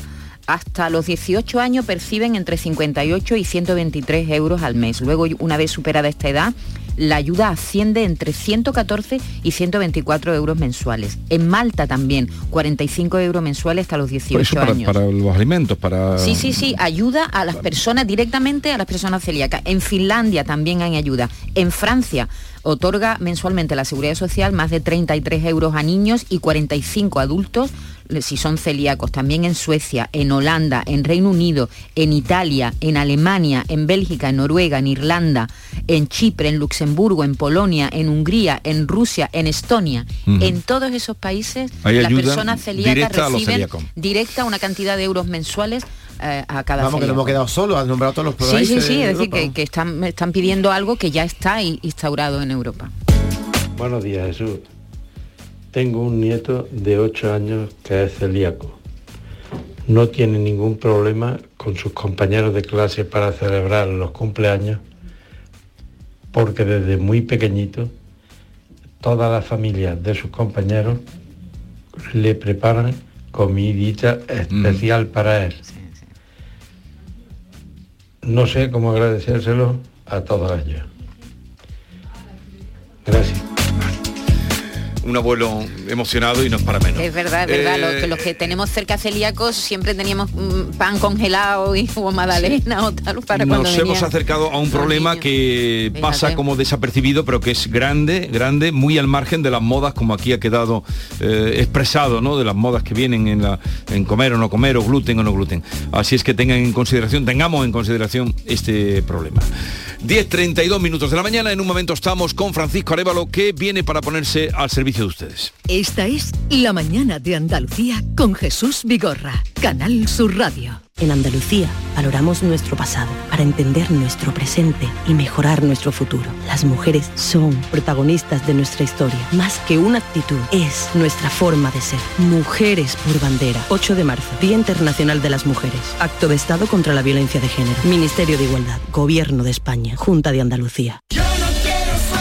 S5: hasta los 18 años perciben entre 58 y 123 euros al mes. Luego, una vez superada esta edad, la ayuda asciende entre 114 y 124 euros mensuales. En Malta también, 45 euros mensuales hasta los 18
S3: Por eso para,
S5: años.
S3: para los alimentos, para...
S5: Sí, sí, sí, ayuda a las personas directamente a las personas celíacas. En Finlandia también hay ayuda. En Francia otorga mensualmente la Seguridad Social más de 33 euros a niños y 45 a adultos si son celíacos. También en Suecia, en Holanda, en Reino Unido, en Italia, en Alemania, en Bélgica, en Noruega, en Irlanda, en Chipre, en Luxemburgo, en Polonia, en Hungría, en Rusia, en Estonia. En todos esos países las personas celíacas reciben directa una cantidad de euros mensuales eh, a cada
S6: Vamos, que no
S5: celíaco.
S6: hemos quedado solos, has nombrado todos los
S5: Sí, sí,
S6: países
S5: sí,
S6: de
S5: es decir, que, que están, están pidiendo algo que ya está i- instaurado en Europa.
S31: Buenos días, Jesús. Tengo un nieto de 8 años que es celíaco. No tiene ningún problema con sus compañeros de clase para celebrar los cumpleaños porque desde muy pequeñito todas las familias de sus compañeros le preparan comidita especial para él. No sé cómo agradecérselo a todos ellos. Gracias.
S3: Un abuelo emocionado y no es para menos.
S5: Es verdad, es verdad.
S3: Eh,
S5: Los, que- los que tenemos cerca celíacos siempre teníamos mm, pan congelado y o magdalena o tal para cuando
S3: Nos hemos acercado a un problema que pasa como desapercibido, pero que es grande, grande, muy al margen de las modas, como aquí ha quedado eh, expresado, ¿no? De las modas que vienen en, la, en comer o no comer, o gluten o no gluten. Así es que tengan en consideración, tengamos en consideración este problema. 10.32 minutos de la mañana, en un momento estamos con Francisco Arevalo, que viene para ponerse al servicio de ustedes.
S1: Esta es La mañana de Andalucía con Jesús Vigorra, Canal Sur Radio.
S32: En Andalucía valoramos nuestro pasado para entender nuestro presente y mejorar nuestro futuro. Las mujeres son protagonistas de nuestra historia. Más que una actitud, es nuestra forma de ser. Mujeres por bandera. 8 de marzo, Día Internacional de las Mujeres. Acto de Estado contra la Violencia de Género. Ministerio de Igualdad. Gobierno de España. Junta de Andalucía.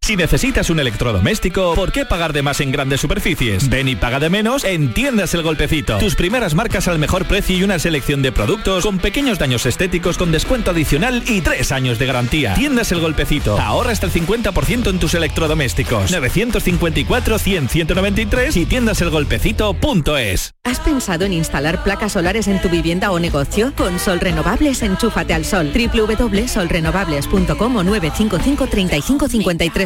S33: Si necesitas un electrodoméstico, ¿por qué pagar de más en grandes superficies? Ven y paga de menos en Tiendas El Golpecito. Tus primeras marcas al mejor precio y una selección de productos con pequeños daños estéticos con descuento adicional y tres años de garantía. Tiendas El Golpecito. Ahorra hasta el 50% en tus electrodomésticos. 954-100-193 y tiendaselgolpecito.es.
S34: ¿Has pensado en instalar placas solares en tu vivienda o negocio? Con Sol Renovables, enchúfate al sol. www.solrenovables.com o 955 35 53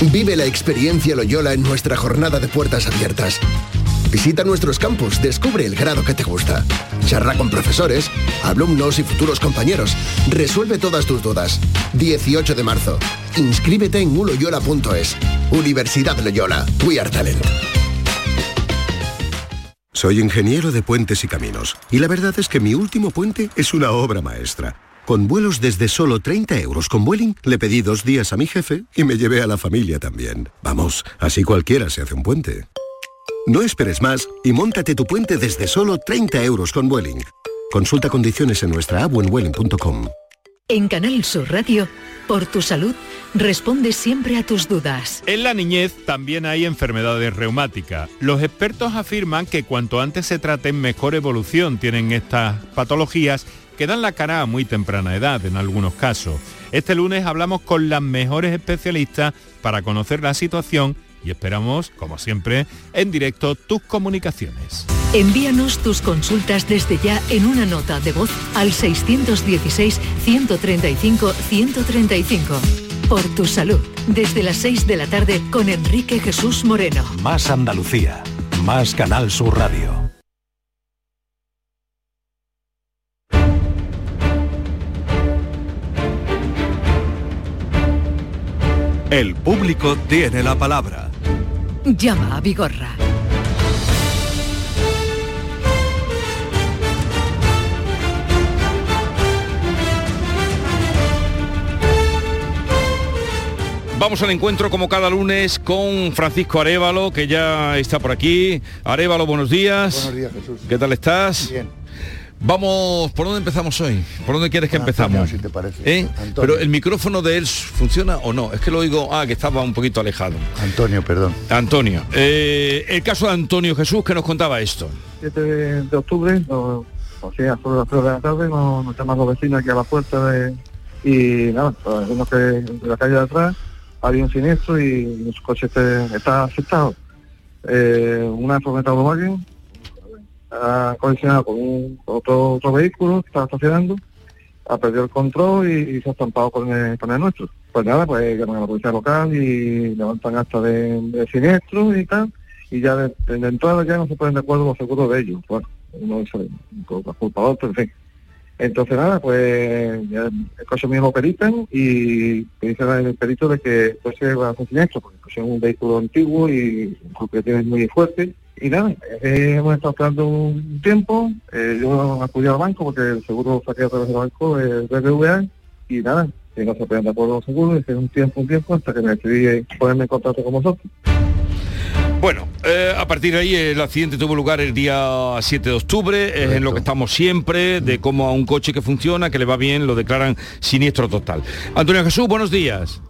S35: Vive la experiencia Loyola en nuestra jornada de puertas abiertas. Visita nuestros campus, descubre el grado que te gusta. Charla con profesores, alumnos y futuros compañeros. Resuelve todas tus dudas. 18 de marzo. Inscríbete en uloyola.es. Universidad Loyola. We are talent.
S36: Soy ingeniero de puentes y caminos. Y la verdad es que mi último puente es una obra maestra. Con vuelos desde solo 30 euros con Vueling, le pedí dos días a mi jefe y me llevé a la familia también. Vamos, así cualquiera se hace un puente. No esperes más y móntate tu puente desde solo 30 euros con Vueling. Consulta condiciones en nuestra app en vueling.com.
S1: En Canal Sur Radio, por tu salud, responde siempre a tus dudas.
S37: En la niñez también hay enfermedades reumáticas. Los expertos afirman que cuanto antes se traten, mejor evolución tienen estas patologías que dan la cara a muy temprana edad en algunos casos. Este lunes hablamos con las mejores especialistas para conocer la situación y esperamos, como siempre, en directo tus comunicaciones.
S1: Envíanos tus consultas desde ya en una nota de voz al 616-135-135. Por tu salud, desde las 6 de la tarde con Enrique Jesús Moreno.
S20: Más Andalucía. Más Canal Sur Radio. El público tiene la palabra.
S1: Llama a Vigorra.
S3: Vamos al encuentro como cada lunes con Francisco Arevalo, que ya está por aquí. Arevalo, buenos días.
S38: Buenos días, Jesús.
S3: ¿Qué tal estás?
S38: Bien.
S3: Vamos, ¿por dónde empezamos hoy? ¿Por dónde quieres que empezamos?
S38: Si te parece.
S3: ¿Eh? Pero el micrófono de él funciona o no? Es que lo oigo, ah, que estaba un poquito alejado.
S38: Antonio, perdón.
S3: Antonio, eh, el caso de Antonio Jesús que nos contaba esto.
S39: 7 de, de octubre, o, o sea, sobre las 3 de la tarde, nos, nos llaman los vecinos aquí a la puerta de, y nada, pues, vemos que en la calle de atrás había un siniestro y nuestro coche este- está afectado. Eh, una furgoneta Volkswagen ha colisionado con, un, otro, otro vehículo que estaba estacionando, ha perdido el control y, se ha estampado con el, con el nuestro. Pues nada, pues llaman a la policía local y levantan acta de, siniestro y tal, y ya de, de entrada ya no se ponen de acuerdo los seguros de ellos. Bueno, uno con la culpa de otro, en fin. Entonces nada, pues ya el coche lo peritan y me dice el perito de que el coche va a hacer siniestro, porque es un vehículo antiguo y el propietario es muy fuerte. Y nada, eh, hemos estado esperando un tiempo, eh, yo acudí al banco porque el seguro saqué a través del banco, el BBVA, y nada, que no se de acuerdo los seguros, y un tiempo, un tiempo, hasta que me decidí ponerme en contacto con vosotros.
S3: Bueno, eh, a partir de ahí el accidente tuvo lugar el día 7 de octubre, es en lo que estamos siempre, de cómo a un coche que funciona, que le va bien, lo declaran siniestro total. Antonio Jesús, buenos días.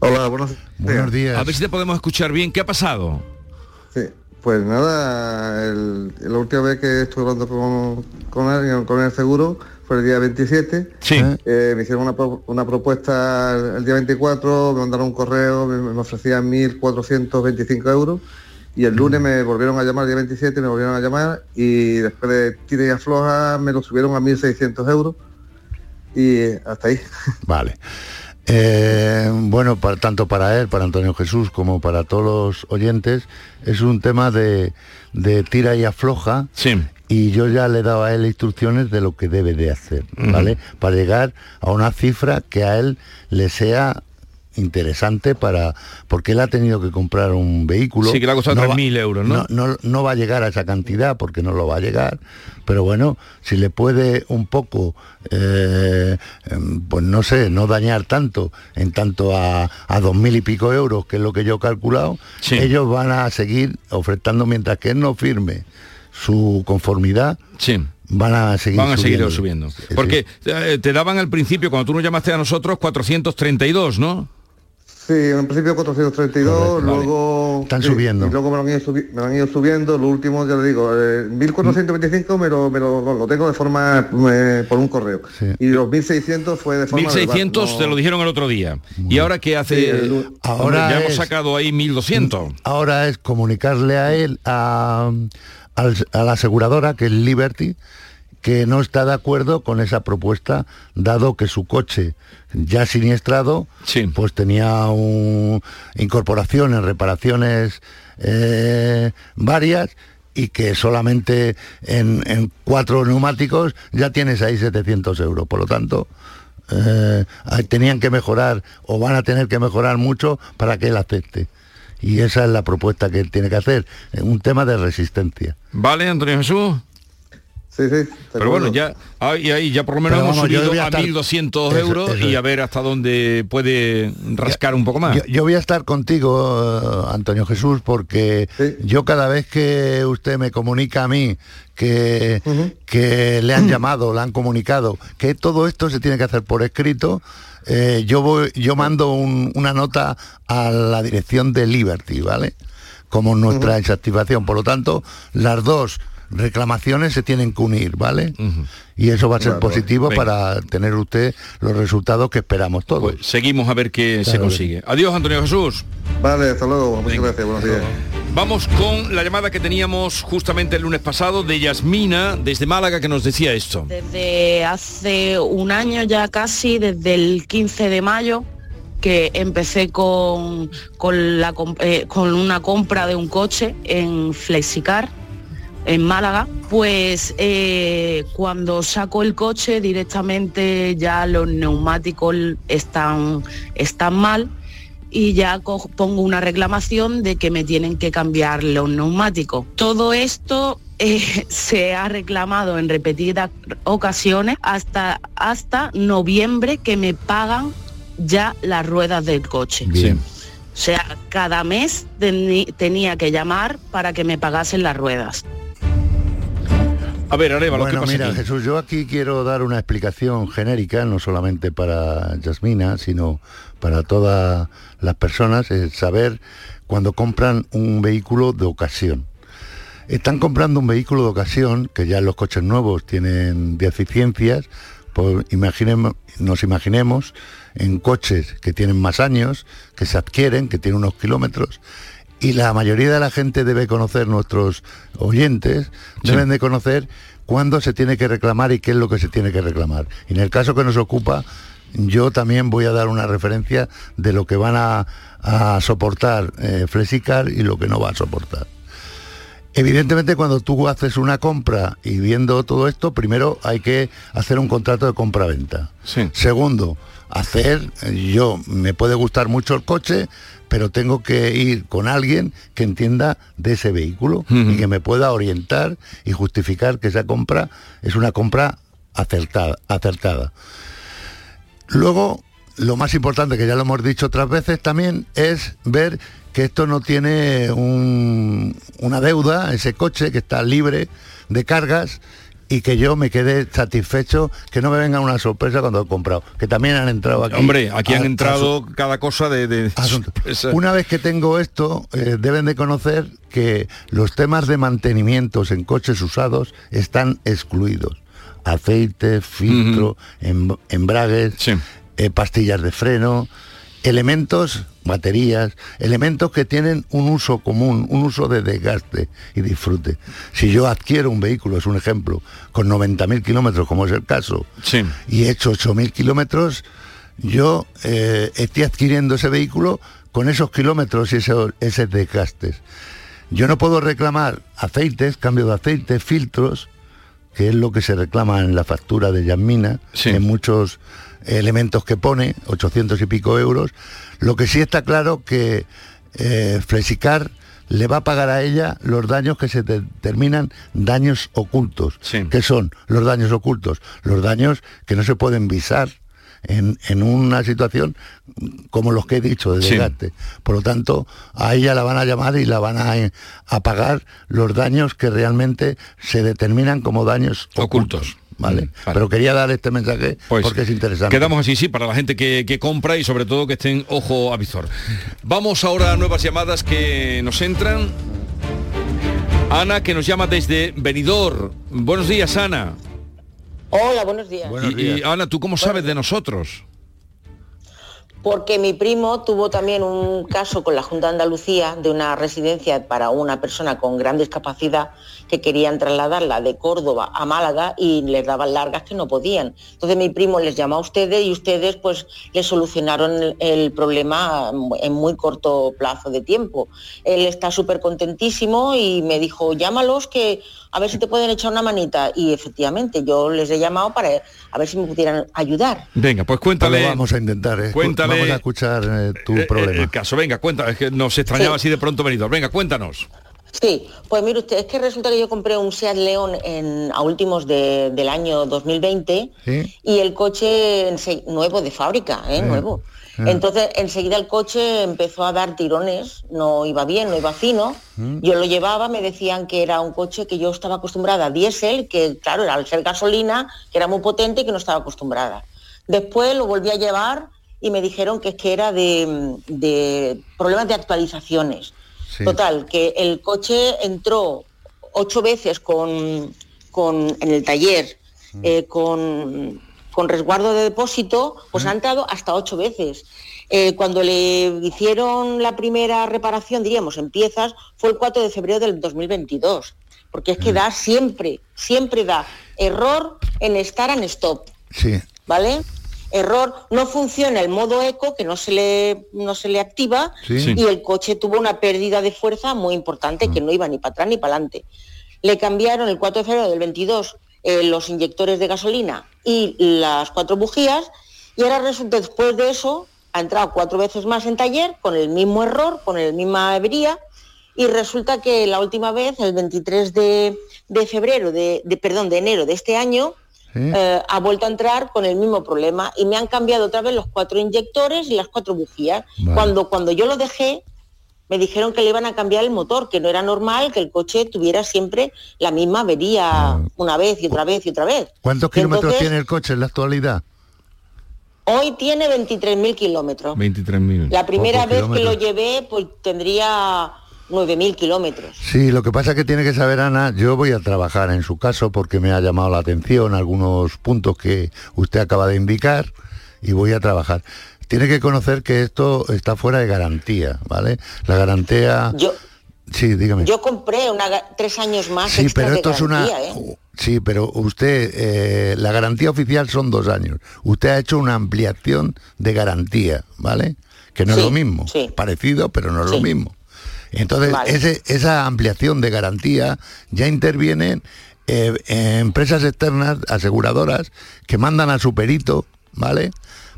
S39: Hola, buenos días.
S38: Buenos días.
S3: A ver si te podemos escuchar bien. ¿Qué ha pasado?
S39: Sí, pues nada, el- la última vez que estuve hablando con, con el seguro, fue el día 27.
S3: Sí.
S39: Eh, me hicieron una, una propuesta el, día 24, me mandaron un correo, me, me ofrecían 1.425 euros. Y el lunes me volvieron a llamar, el día 27 me volvieron a llamar y después de tira y afloja me lo subieron a 1.600 euros y hasta ahí.
S38: Vale. Eh, bueno, para, tanto para él, para Antonio Jesús, como para todos los oyentes, es un tema de, de tira y afloja. Y yo ya le he dado a él instrucciones de lo que debe de hacer. ¿vale? Para llegar a una cifra que a él le sea interesante para porque él ha tenido que comprar un vehículo.
S3: Sí, que le ha costado
S38: No va-
S3: 3.000 euros, ¿no?
S38: no, no va a llegar a esa cantidad porque no lo va a llegar, pero bueno, si le puede un poco, eh, em, pues no sé, no dañar tanto en tanto a, a dos mil y pico euros, que es lo que yo he calculado, ellos van a seguir ofertando mientras que él no firme su conformidad. Van a seguir
S3: Van a seguir
S38: subiéndolo.
S3: subiendo. Porque eh, te daban al principio, cuando tú nos llamaste a nosotros, 432, ¿no?
S39: Sí, en principio 432, luego...
S38: Están
S39: sí,
S38: subiendo.
S39: Y luego me lo, han ido subi- me lo han ido subiendo, lo último, ya le digo, eh, 1425 me lo, me lo, tengo de forma, eh, por un correo. Y los 1600 fue de forma...
S3: 1600
S39: verbal,
S3: te lo dijeron el otro día. ¿Y ahora qué hace?
S39: Sí, el-
S3: Hombre,
S38: Ahora
S3: ya hemos sacado ahí 1200.
S38: Ahora es comunicarle a él, a la aseguradora, que es Liberty, que no está de acuerdo con esa propuesta, dado que su coche ya siniestrado, pues tenía un, incorporaciones, reparaciones eh, varias y que solamente en, en cuatro neumáticos ya tienes ahí 700 euros. Por lo tanto, eh, tenían que mejorar o van a tener que mejorar mucho para que él acepte. Y esa es la propuesta que él tiene que hacer, eh, un tema de resistencia.
S3: ¿Vale, Antonio Jesús?
S39: Sí, sí.
S3: Pero bueno, ya ahí, ahí ya por lo menos
S38: Pero
S3: hemos
S38: vamos,
S3: subido
S38: a
S3: a,
S38: estar-
S3: 1.200
S38: Eso-
S3: euros
S38: eso
S3: y
S38: es.
S3: a ver hasta dónde puede rascar un poco más.
S38: Yo, yo voy a estar contigo, eh, Antonio Jesús, porque yo cada vez que usted me comunica a mí que, que le han llamado, le han comunicado, que todo esto se tiene que hacer por escrito, eh, yo voy, yo mando un- una nota a la dirección de Liberty, ¿vale? Como nuestra desactivación. Por lo tanto, las dos reclamaciones se tienen que unir, ¿vale? Y eso va a ser positivo
S3: Venga.
S38: para tener usted los resultados que esperamos todos.
S3: Pues seguimos a ver qué se consigue. Adiós, Antonio Jesús.
S39: Vale, hasta luego. Muchas gracias. Buenos días.
S3: Vamos con la llamada que teníamos justamente el lunes pasado de Yasmina desde Málaga que nos decía esto.
S40: Desde hace un año ya casi, desde el 15 de mayo, que empecé con, con, la, eh, con una compra de un coche en Flexicar, en Málaga, pues eh, cuando saco el coche directamente ya los neumáticos están, están mal y ya pongo una reclamación de que me tienen que cambiar los neumáticos. Todo esto eh, se ha reclamado en repetidas ocasiones hasta, hasta noviembre que me pagan ya las ruedas del coche.
S38: Bien.
S40: O sea, cada mes tenía que llamar para que me pagasen las ruedas.
S3: A ver, Arevalo, ¿qué
S38: Bueno,
S3: pasa
S38: mira,
S3: aquí?
S38: Jesús, yo aquí quiero dar una explicación genérica, no solamente para Yasmina, sino para todas las personas, es saber cuando compran un vehículo de ocasión. Están comprando un vehículo de ocasión, que ya los coches nuevos tienen deficiencias, pues imaginemos, nos imaginemos en coches que tienen más años, que se adquieren, que tienen unos kilómetros, y la mayoría de la gente debe conocer, nuestros oyentes, deben de conocer cuándo se tiene que reclamar y qué es lo que se tiene que reclamar. Y en el caso que nos ocupa, yo también voy a dar una referencia de lo que van a, a soportar eh, Flexicar y lo que no va a soportar. Evidentemente cuando tú haces una compra y viendo todo esto, primero hay que hacer un contrato de compra-venta. Segundo, hacer, yo me puede gustar mucho el coche, pero tengo que ir con alguien que entienda de ese vehículo y que me pueda orientar y justificar que esa compra es una compra acertada. acertada. Luego, lo más importante, que ya lo hemos dicho otras veces también, es ver que esto no tiene un- una deuda, ese coche que está libre de cargas y que yo me quede satisfecho, que no me venga una sorpresa cuando he comprado, que también han entrado aquí.
S3: Hombre, aquí
S38: a-
S3: han
S38: a
S3: entrado cada cosa de... de sorpresa.
S38: una vez que tengo esto, eh, deben de conocer que los temas de mantenimientos en coches usados están excluidos. Aceite, filtro, em- embragues, eh, pastillas de freno, elementos, baterías, elementos que tienen un uso común, un uso de desgaste y disfrute. Si yo adquiero un vehículo, es un ejemplo, con 90.000 kilómetros, como es el caso, y he hecho 8.000 kilómetros, yo eh, estoy adquiriendo ese vehículo con esos kilómetros y esos, esos desgastes. Yo no puedo reclamar aceites, cambio de aceite, filtros, que es lo que se reclama en la factura de Yasmina, en muchos elementos que pone, 800 y pico euros. Lo que sí está claro que eh, Flexicar le va a pagar a ella los daños que se determinan daños ocultos. ¿Qué son los daños ocultos? Los daños que no se pueden visar en, una situación como los que he dicho de desgaste. Por lo tanto, a ella la van a llamar y la van a, pagar los daños que realmente se determinan como daños ocultos. ¿Vale? Mm, Pero quería dar este mensaje pues porque es interesante.
S3: Quedamos así, sí, para la gente que, que, compra y sobre todo que estén ojo a visor. Vamos ahora a nuevas llamadas que nos entran. Ana, que nos llama desde Benidorm. Buenos días, Ana.
S41: Hola, buenos días.
S3: y, Ana, ¿tú cómo sabes de nosotros?
S41: Porque mi primo tuvo también un caso con la Junta de Andalucía de una residencia para una persona con gran discapacidad que querían trasladarla de Córdoba a Málaga y les daban largas que no podían. Entonces mi primo les llamó a ustedes y ustedes pues le solucionaron el, problema en muy corto plazo de tiempo. Él está súper contentísimo y me dijo, llámalos que a ver si te pueden echar una manita. Y efectivamente, yo les he llamado para a ver si me pudieran ayudar.
S3: Venga, pues cuéntale.
S38: vamos a intentar, ¿eh?
S3: Cuéntale.
S38: Vamos a escuchar eh, tu eh, problema.
S3: el caso, venga, cuéntame, es que nos extrañaba así de pronto venido. Venga, cuéntanos.
S41: Sí, pues mire usted, es que resulta que yo compré un Seat León en, a últimos del año 2020 y el coche nuevo de fábrica, ¿eh? nuevo. Ah. Entonces enseguida el coche empezó a dar tirones, no iba bien, no iba fino. Mm. Yo lo llevaba, me decían que era un coche que yo estaba acostumbrada a diésel, que claro, era al ser gasolina, que era muy potente y que no estaba acostumbrada. Después lo volví a llevar y me dijeron que es que era de, problemas de actualizaciones. Total, que el coche entró ocho veces con, con en el taller mm. eh, con con resguardo de depósito, pues ha entrado hasta ocho veces. Eh, cuando le hicieron la primera reparación, diríamos, en piezas, fue el 4 de febrero del 2022. Porque es que da siempre, siempre da error en estar en stop.
S38: Sí.
S41: ¿Vale? Error, no funciona el modo eco, que no se le, no se le activa, y el coche tuvo una pérdida de fuerza muy importante, que no iba ni para atrás ni para adelante. Le cambiaron el 4 de febrero del 22 eh, los inyectores de gasolina y las cuatro bujías, y ahora resulta después de eso ha entrado cuatro veces más en taller con el mismo error, con la misma avería, y resulta que la última vez, el 23 de, febrero, de, perdón, de enero de este año, eh, ha vuelto a entrar con el mismo problema y me han cambiado otra vez los cuatro inyectores y las cuatro bujías. Cuando, cuando yo lo dejé, me dijeron que le iban a cambiar el motor, que no era normal que el coche tuviera siempre la misma avería ah. una vez y otra vez y otra vez.
S38: ¿Cuántos kilómetros tiene el coche en la actualidad?
S41: Hoy tiene 23.000 kilómetros.
S3: 23.000.
S41: La primera vez que lo llevé, pues tendría 9.000 kilómetros.
S38: Sí, lo que pasa es que tiene que saber, Ana, yo voy a trabajar en su caso porque me ha llamado la atención algunos puntos que usted acaba de indicar y voy a trabajar tiene que conocer que esto está fuera de garantía, ¿vale? La garantía...
S41: Yo,
S38: sí, dígame.
S41: Yo compré una, tres años más.
S38: Sí, pero esto es una... ¿eh? Sí, pero usted, eh, la garantía oficial son dos años. Usted ha hecho una ampliación de garantía, ¿vale? Que no es lo mismo. Parecido, pero no es lo mismo. Entonces, esa ampliación de garantía ya intervienen eh, empresas externas, aseguradoras, que mandan a su perito, ¿vale?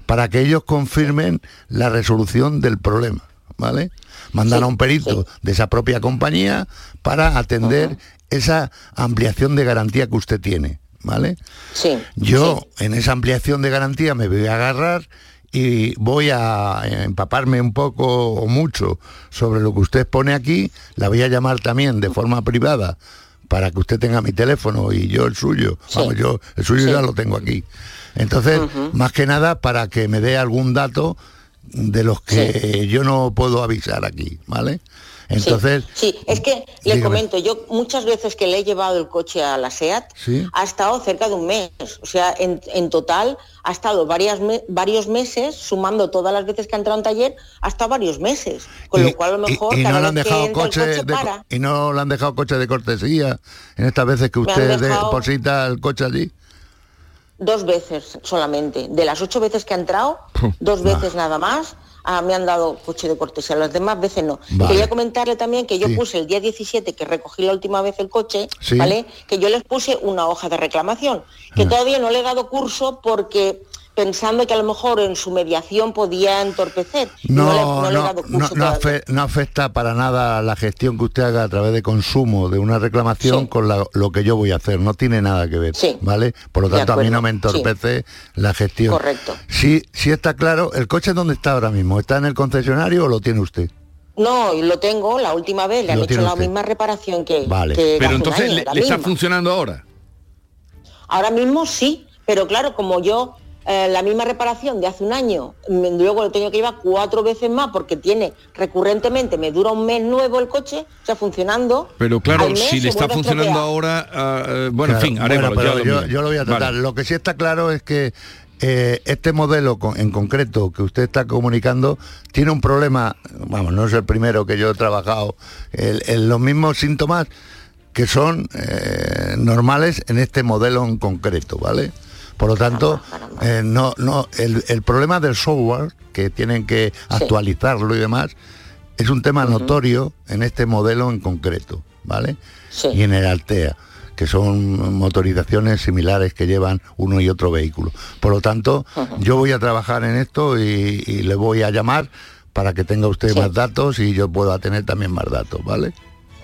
S38: para que ellos confirmen la resolución del problema, ¿vale? Mandan a un perito de esa propia compañía para atender esa ampliación de garantía que usted tiene, ¿vale?
S41: Sí.
S38: Yo en esa ampliación de garantía me voy a agarrar y voy a empaparme un poco o mucho sobre lo que usted pone aquí, la voy a llamar también de forma privada para que usted tenga mi teléfono y yo el suyo. Vamos, yo el suyo ya lo tengo aquí. Entonces, más que nada para que me dé algún dato de los que yo no puedo avisar aquí, ¿vale? Entonces,
S41: sí, es que le comento, yo muchas veces que le he llevado el coche a la SEAT, ha estado cerca de un mes, o sea, en, total ha estado varias varios meses, sumando todas las veces que ha entrado en taller, hasta varios meses, con lo cual a lo mejor
S38: y, no le han dejado coche, y no le han dejado coche de cortesía en estas veces que usted deposita el coche allí.
S41: Dos veces solamente. De las ocho veces que ha entrado, dos veces nada más, ah, me han dado coche de cortesía, las demás veces no. Quería comentarle también que yo puse el día 17, que recogí la última vez el coche, ¿vale? Que yo les puse una hoja de reclamación, que ah. todavía no le he dado curso porque pensando que a lo mejor en su mediación podía entorpecer.
S38: No, no, afecta para nada la gestión que usted haga a través de consumo de una reclamación con lo que yo voy a hacer. No tiene nada que ver, ¿vale? Por lo tanto, a mí no me entorpece la gestión.
S41: Correcto.
S38: Sí, sí está claro. ¿El coche dónde está ahora mismo? ¿Está en el concesionario o lo tiene usted?
S41: No, lo tengo, la última vez le han hecho la misma reparación que...
S38: Vale.
S3: Pero entonces, ¿le, está funcionando ahora?
S41: Ahora mismo sí, pero claro, como yo eh, la misma reparación de hace un año, luego lo tengo que llevar cuatro veces más porque tiene recurrentemente, me dura un mes nuevo el coche, o sea, funcionando.
S3: Pero claro, si le está funcionando ahora, ah, eh, bueno, en fin, haremos.
S38: yo, lo voy a tratar. Lo que sí está claro es que eh, este modelo en concreto que usted está comunicando tiene un problema, vamos, no es el primero que yo he trabajado, en los mismos síntomas que son normales en este modelo en concreto, ¿vale? Por lo tanto, eh, no, no, el, problema del software, que tienen que actualizarlo y demás, es un tema notorio en este modelo en concreto, ¿vale? Y en el Altea que son motorizaciones similares que llevan uno y otro vehículo. Por lo tanto, yo voy a trabajar en esto y, le voy a llamar para que tenga usted más datos y yo pueda tener también más datos, ¿vale?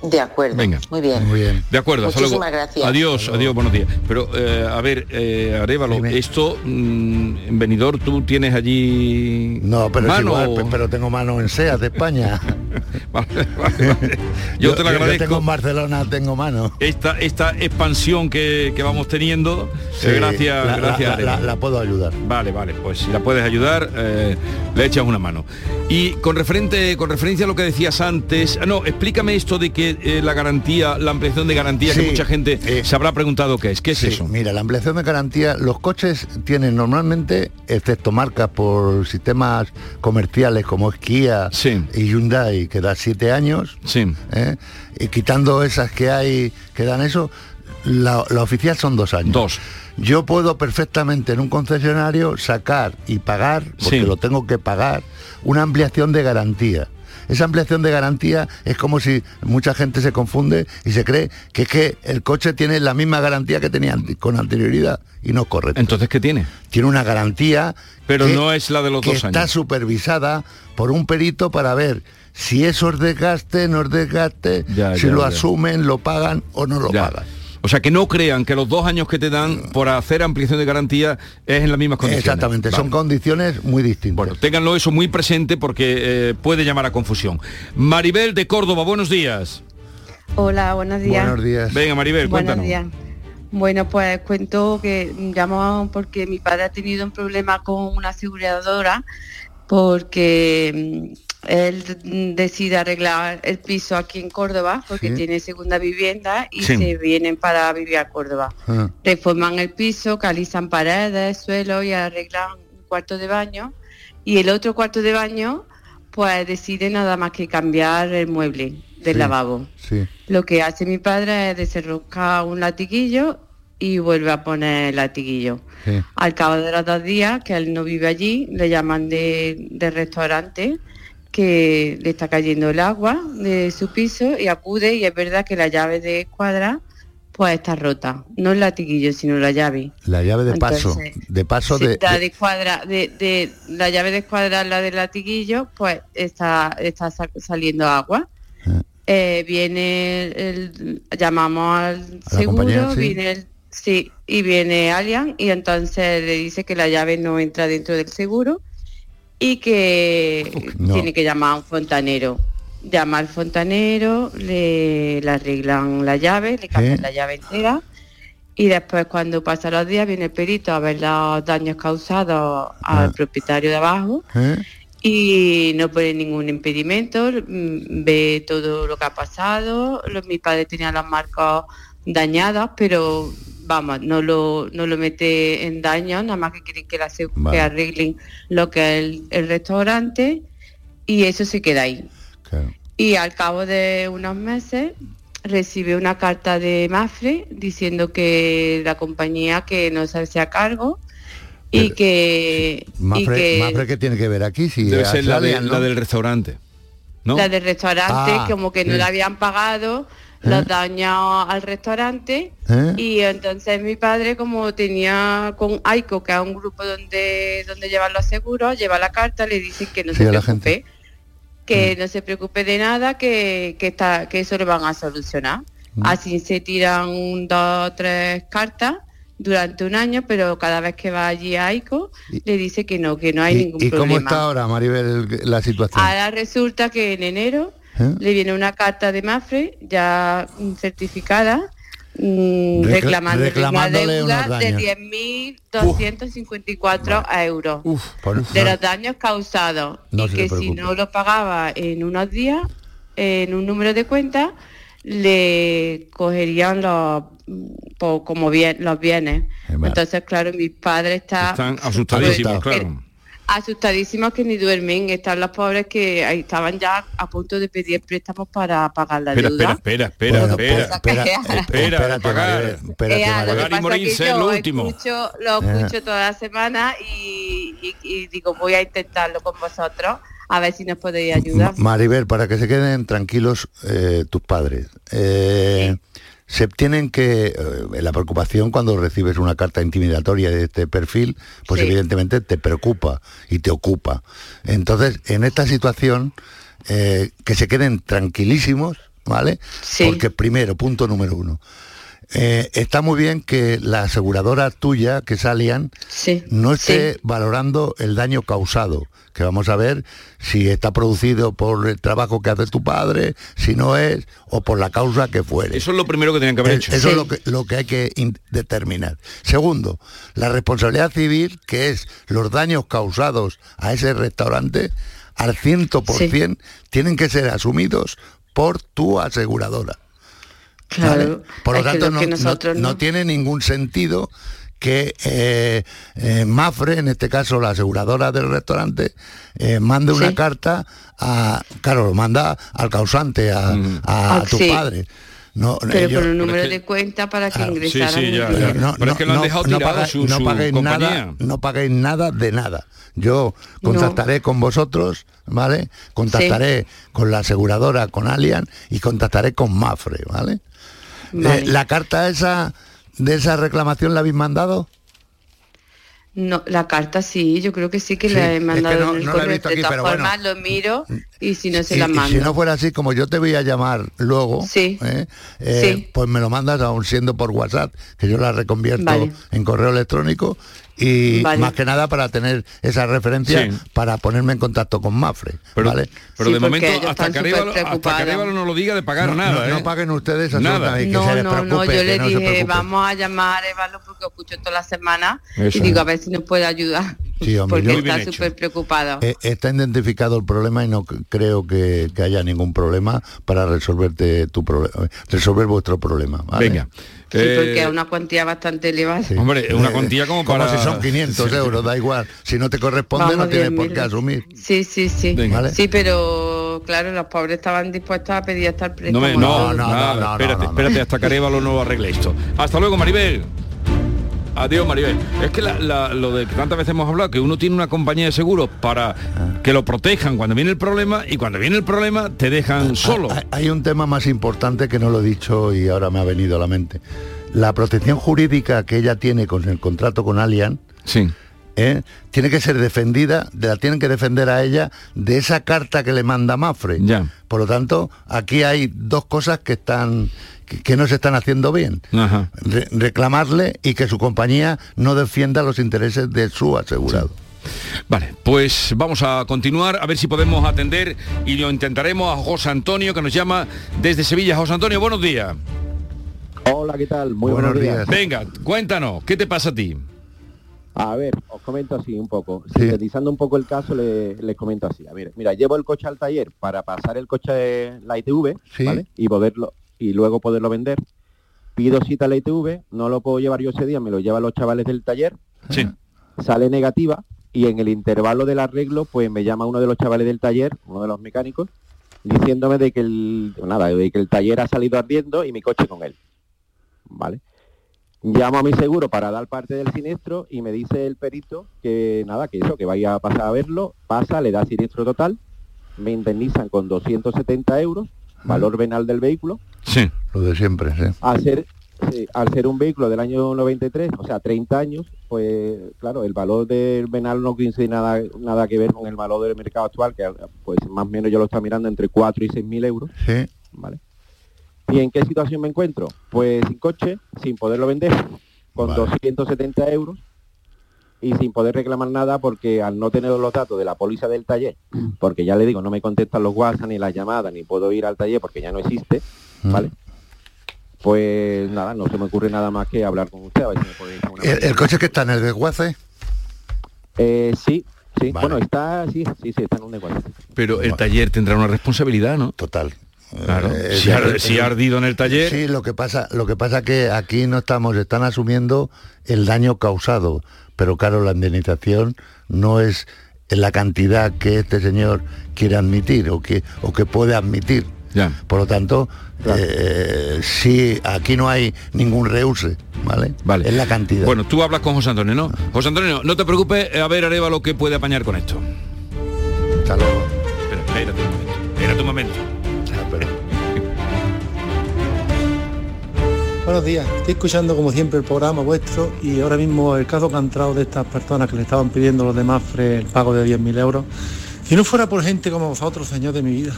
S41: De acuerdo.
S3: Venga.
S41: Muy bien. Muy bien.
S3: De acuerdo.
S41: Muchísimas gracias.
S3: Adiós, adiós, buenos días. Pero, eh, a ver, eh, Arevalo, esto, mm, en Benidorm, tú tienes allí
S38: No, pero mano, pero tengo mano en SEA de España.
S3: Yo, te lo agradezco.
S38: Yo tengo en Barcelona, tengo mano.
S3: Esta, esta expansión que, vamos teniendo, eh, gracias,
S38: la,
S3: gracias
S38: la, puedo ayudar.
S3: Vale, vale, pues si la puedes ayudar, eh, le echas una mano. Y con referente, con referencia a lo que decías antes, ah, no, explícame esto de que eh, la garantía, la ampliación de garantía, que mucha gente eh, se habrá preguntado qué es. ¿Qué es eso?
S38: Mira, la ampliación de garantía, los coches tienen normalmente, excepto marcas por sistemas comerciales como Kia y Hyundai, que da siete años, ¿eh? y quitando esas que hay que dan eso, la, oficial son dos años.
S3: Dos
S38: yo puedo perfectamente en un concesionario sacar y pagar, porque lo tengo que pagar, una ampliación de garantía. Esa ampliación de garantía es como si mucha gente se confunde y se cree que es que el coche tiene la misma garantía que tenía con anterioridad y no correcto.
S3: Entonces, ¿qué tiene?
S38: Tiene una garantía
S3: pero no es la de los
S38: que
S3: dos
S38: años. Está supervisada por un perito para ver si eso es desgaste, no es desgaste, si lo asumen, lo pagan o no lo pagan.
S3: O sea, que no crean que los dos años que te dan por hacer ampliación de garantía es en las mismas condiciones.
S38: Exactamente, son condiciones muy distintas.
S3: Bueno, ténganlo eso muy presente porque eh, puede llamar a confusión. Maribel de Córdoba, buenos días.
S42: Hola, buenos días.
S38: Buenos días.
S3: Venga, Maribel, cuéntanos.
S42: Bueno, pues cuento que llamo porque mi padre ha tenido un problema con una aseguradora porque él decide arreglar el piso aquí en Córdoba porque tiene segunda vivienda y se vienen para vivir a Córdoba. Ah. Reforman el piso, calizan paredes, suelo y arreglan un cuarto de baño. Y el otro cuarto de baño, pues decide nada más que cambiar el mueble del lavabo. Lo que hace mi padre es desenroscar un latiguillo y vuelve a poner el latiguillo. Al cabo de los dos días, que él no vive allí, le llaman de, de restaurante que le está cayendo el agua de su piso y acude y es verdad que la llave de escuadra pues está rota, no el latiguillo, sino la llave.
S38: La llave de paso, de paso de,
S42: la de, escuadra, de, la llave de escuadra, la del latiguillo, pues está, está saliendo agua. Ah. Eh, viene el, llamamos al seguro, viene el, sí, y viene Allian y entonces le dice que la llave no entra dentro del seguro y que tiene que llamar a un fontanero. Llama al fontanero, le, arreglan la llave, le cambian la llave entera y después cuando pasan los días viene el perito a ver los daños causados al ah. propietario de abajo y no pone ningún impedimento, mm, ve todo lo que ha pasado, los, mi padre tenía las marcas dañadas, pero vamos, no lo, no lo mete en daño, nada más que quieren que, la, arreglen lo que es el, restaurante y eso se queda ahí. Y al cabo de unos meses recibe una carta de Mafre diciendo que la compañía que no se hace a cargo y que...
S38: Mafre, y que, tiene que ver aquí? Si
S3: Debe ser la, del restaurante. ¿no?
S42: La del restaurante, ah, como que no le habían pagado los ¿Eh? daños al restaurante ¿Eh? y entonces mi padre como tenía con AICO que es un grupo donde donde llevan los seguros lleva la carta le dicen que no se preocupe que mm. no se preocupe de nada que, que está que eso lo van a solucionar mm. así se tiran un dos tres cartas durante un año, pero cada vez que va allí a AICO le dice que no, que no hay ningún problema.
S38: ¿Y cómo está ahora, Maribel, la situación?
S42: Ahora resulta que en enero ¿Eh? le viene una carta de Mafre ya certificada mm, reclamando una deuda de 10.254 euros. De los daños causados. Y que si no lo pagaba en unos días en un número de cuenta le cogerían los como bien los bienes. Entonces claro mi padre está
S3: están asustadísimos claro
S42: asustadísimos que ni duermen. Están los pobres que ahí estaban ya a punto de pedir préstamos para pagar la deuda.
S3: Espera, espera, espera, espera, espera, pagar.
S42: Pagar y morirse lo último. Escucho, lo eh. escucho toda la semana y, digo, voy a intentarlo con vosotros a ver si nos podéis ayudar.
S38: Maribel, para que se queden tranquilos eh, tus padres. Eh, se tienen que, eh, la preocupación cuando recibes una carta intimidatoria de este perfil, pues evidentemente te preocupa y te ocupa. Entonces, en esta situación, eh, que se queden tranquilísimos, ¿vale? Porque primero, punto número uno, eh, está muy bien que la aseguradora tuya, que es no esté valorando el daño causado, que vamos a ver si está producido por el trabajo que hace tu padre, si no es, o por la causa que fuere.
S3: Eso es lo primero que tenían que haber hecho.
S38: Eso es lo que, lo que hay que determinar. Segundo, la responsabilidad civil, que es los daños causados a ese restaurante, al 100% tienen que ser asumidos por tu aseguradora. Por lo tanto, no, tiene ningún sentido que eh, eh, Mafre, en este caso la aseguradora del restaurante, eh, mande una carta a, claro, lo manda al causante, a, mm. ah, tu padre.
S42: No, pero por un número de cuenta para que ingresaran.
S38: No, pero es que lo han dejado tirado su, no paguéis nada, no paguéis nada de nada. Yo contactaré con vosotros, ¿vale? Contactaré con la aseguradora, con Allian y contactaré con Mafre, ¿vale? Eh, ¿La carta esa de esa reclamación la habéis mandado?
S42: No, la carta sí, yo creo que sí que la he mandado en el correo. de todas formas lo miro y si no se la mando.
S38: si no fuera así, como yo te voy a llamar luego, ¿eh? Eh, pues me lo mandas aún siendo por WhatsApp, que yo la reconvierto en correo electrónico y más que nada para tener esa referencia para ponerme en contacto con Mafre.
S3: Pero,
S38: ¿vale?
S3: pero de momento, hasta que, Arevalo, no lo diga de pagar nada.
S38: No,
S3: ¿eh?
S38: paguen ustedes
S42: nada. no, no, no, yo le dije, vamos a llamar a Arevalo porque escucho toda la semana y digo, a ver si nos puede ayudar. Porque está súper preocupado.
S38: Eh, está identificado el problema y no creo que, haya ningún problema para resolverte tu problema, resolver vuestro problema.
S3: Venga.
S42: Sí, porque es una cuantía bastante elevada.
S3: Hombre, es una cuantía como para...
S38: si son 500 euros, da igual. Si no te corresponde, no tienes por qué asumir.
S42: Sí, sí, sí. Sí, pero claro, los pobres estaban dispuestos a pedir hasta el precio.
S3: No, no, no, no, espérate, espérate hasta que Arevalo no arregle esto. Hasta luego, Maribel. Adiós, Maribel. Es que lo de que tantas veces hemos hablado, que uno tiene una compañía de seguros para que lo protejan cuando viene el problema y cuando viene el problema te dejan ah, solo.
S38: Hay un tema más importante que no lo he dicho y ahora me ha venido a la mente. La protección jurídica que ella tiene con el contrato con Allianz,
S3: sí.
S38: ¿Eh? tiene que ser defendida, la tienen que defender a ella de esa carta que le manda Mafre.
S3: Ya.
S38: Por lo tanto, aquí hay dos cosas que están que, no se están haciendo bien. reclamarle y que su compañía no defienda los intereses de su asegurado.
S3: Vale, pues vamos a continuar a ver si podemos atender y lo intentaremos a José Antonio que nos llama desde Sevilla. José Antonio, buenos días.
S43: Hola, ¿qué tal? Muy buenos, días.
S3: Venga, cuéntanos, ¿qué te pasa a ti?
S43: A ver, os comento así un poco. Sintetizando un poco el caso, les comento así. A ver, mira, llevo el coche al taller para pasar el coche de la ITV ¿vale? y poderlo y luego poderlo vender. Pido cita a la ITV, no lo puedo llevar yo ese día, me lo llevan los chavales del taller.
S3: Sí.
S43: Sale negativa y en el intervalo del arreglo, pues me llama uno de los chavales del taller, uno de los mecánicos, diciéndome de que el nada, de que el taller ha salido ardiendo y mi coche con él. ¿Vale? Llamo a mi seguro para dar parte del siniestro y me dice el perito que nada, que eso, que vaya a pasar a verlo, pasa, le da siniestro total, me indemnizan con 270 euros, valor venal del vehículo.
S38: Sí, lo de siempre, sí.
S43: Al ser, al ser un vehículo del año 93, o sea, 30 años, pues claro, el valor del venal no tiene nada, nada que ver con el valor del mercado actual, que pues más o menos yo lo estoy mirando entre 4 y 6 mil euros.
S38: Sí.
S43: ¿Vale? ¿Y en qué situación me encuentro? Pues sin coche, sin poderlo vender, con 270 euros y sin poder reclamar nada porque al no tener los datos de la póliza del taller, porque ya le digo, no me contestan los WhatsApp ni las llamadas, ni puedo ir al taller porque ya no existe, ¿vale? Pues nada, no se me ocurre nada más que hablar con usted. A ver si me podéis
S38: ¿El, coche que está en el desguace?
S43: Eh, sí, sí. Bueno, está, sí, sí, sí, está en un desguace.
S3: Pero el taller tendrá una responsabilidad, ¿no?
S38: Total.
S3: Claro.
S38: Eh,
S3: si, ha,
S38: eh,
S3: si ha ardido en el taller.
S38: Sí, lo que pasa, lo que pasa que aquí no estamos, están asumiendo el daño causado, pero claro, la indemnización no es en la cantidad que este señor quiere admitir o que, o que puede admitir.
S3: Ya.
S38: Por lo tanto, eh, sí, aquí no hay ningún reuse, ¿vale?
S3: Vale.
S38: Es la cantidad.
S3: Bueno, tú hablas con José Antonio, ¿no? José Antonio, no te preocupes, a ver Areva lo que puede apañar con esto.
S38: Hasta luego.
S3: Espera, espérate un momento. Espérate un momento.
S44: Buenos días, estoy escuchando como siempre el programa vuestro y ahora mismo el caso que ha entrado de estas personas que le estaban pidiendo los demás el pago de 10.000 euros. Si no fuera por gente como vosotros, señor de mi vida,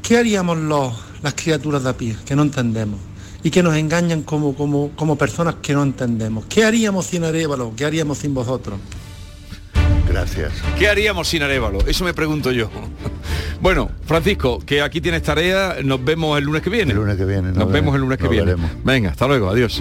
S44: ¿qué haríamos los, las criaturas de a pie que no entendemos? Y que nos engañan como, como, como personas que no entendemos. ¿Qué haríamos sin Arevalo? ¿Qué haríamos sin vosotros?
S38: Gracias.
S3: ¿Qué haríamos sin Arevalo? Eso me pregunto yo. Bueno, Francisco, que aquí tienes tarea, nos vemos el lunes que viene.
S38: El lunes que viene.
S3: Nos, vemos el lunes que
S38: nos
S3: viene.
S38: veremos.
S3: Venga, hasta luego, adiós.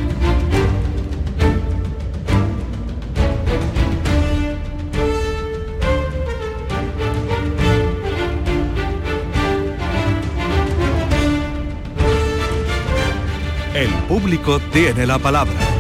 S20: El público tiene la palabra.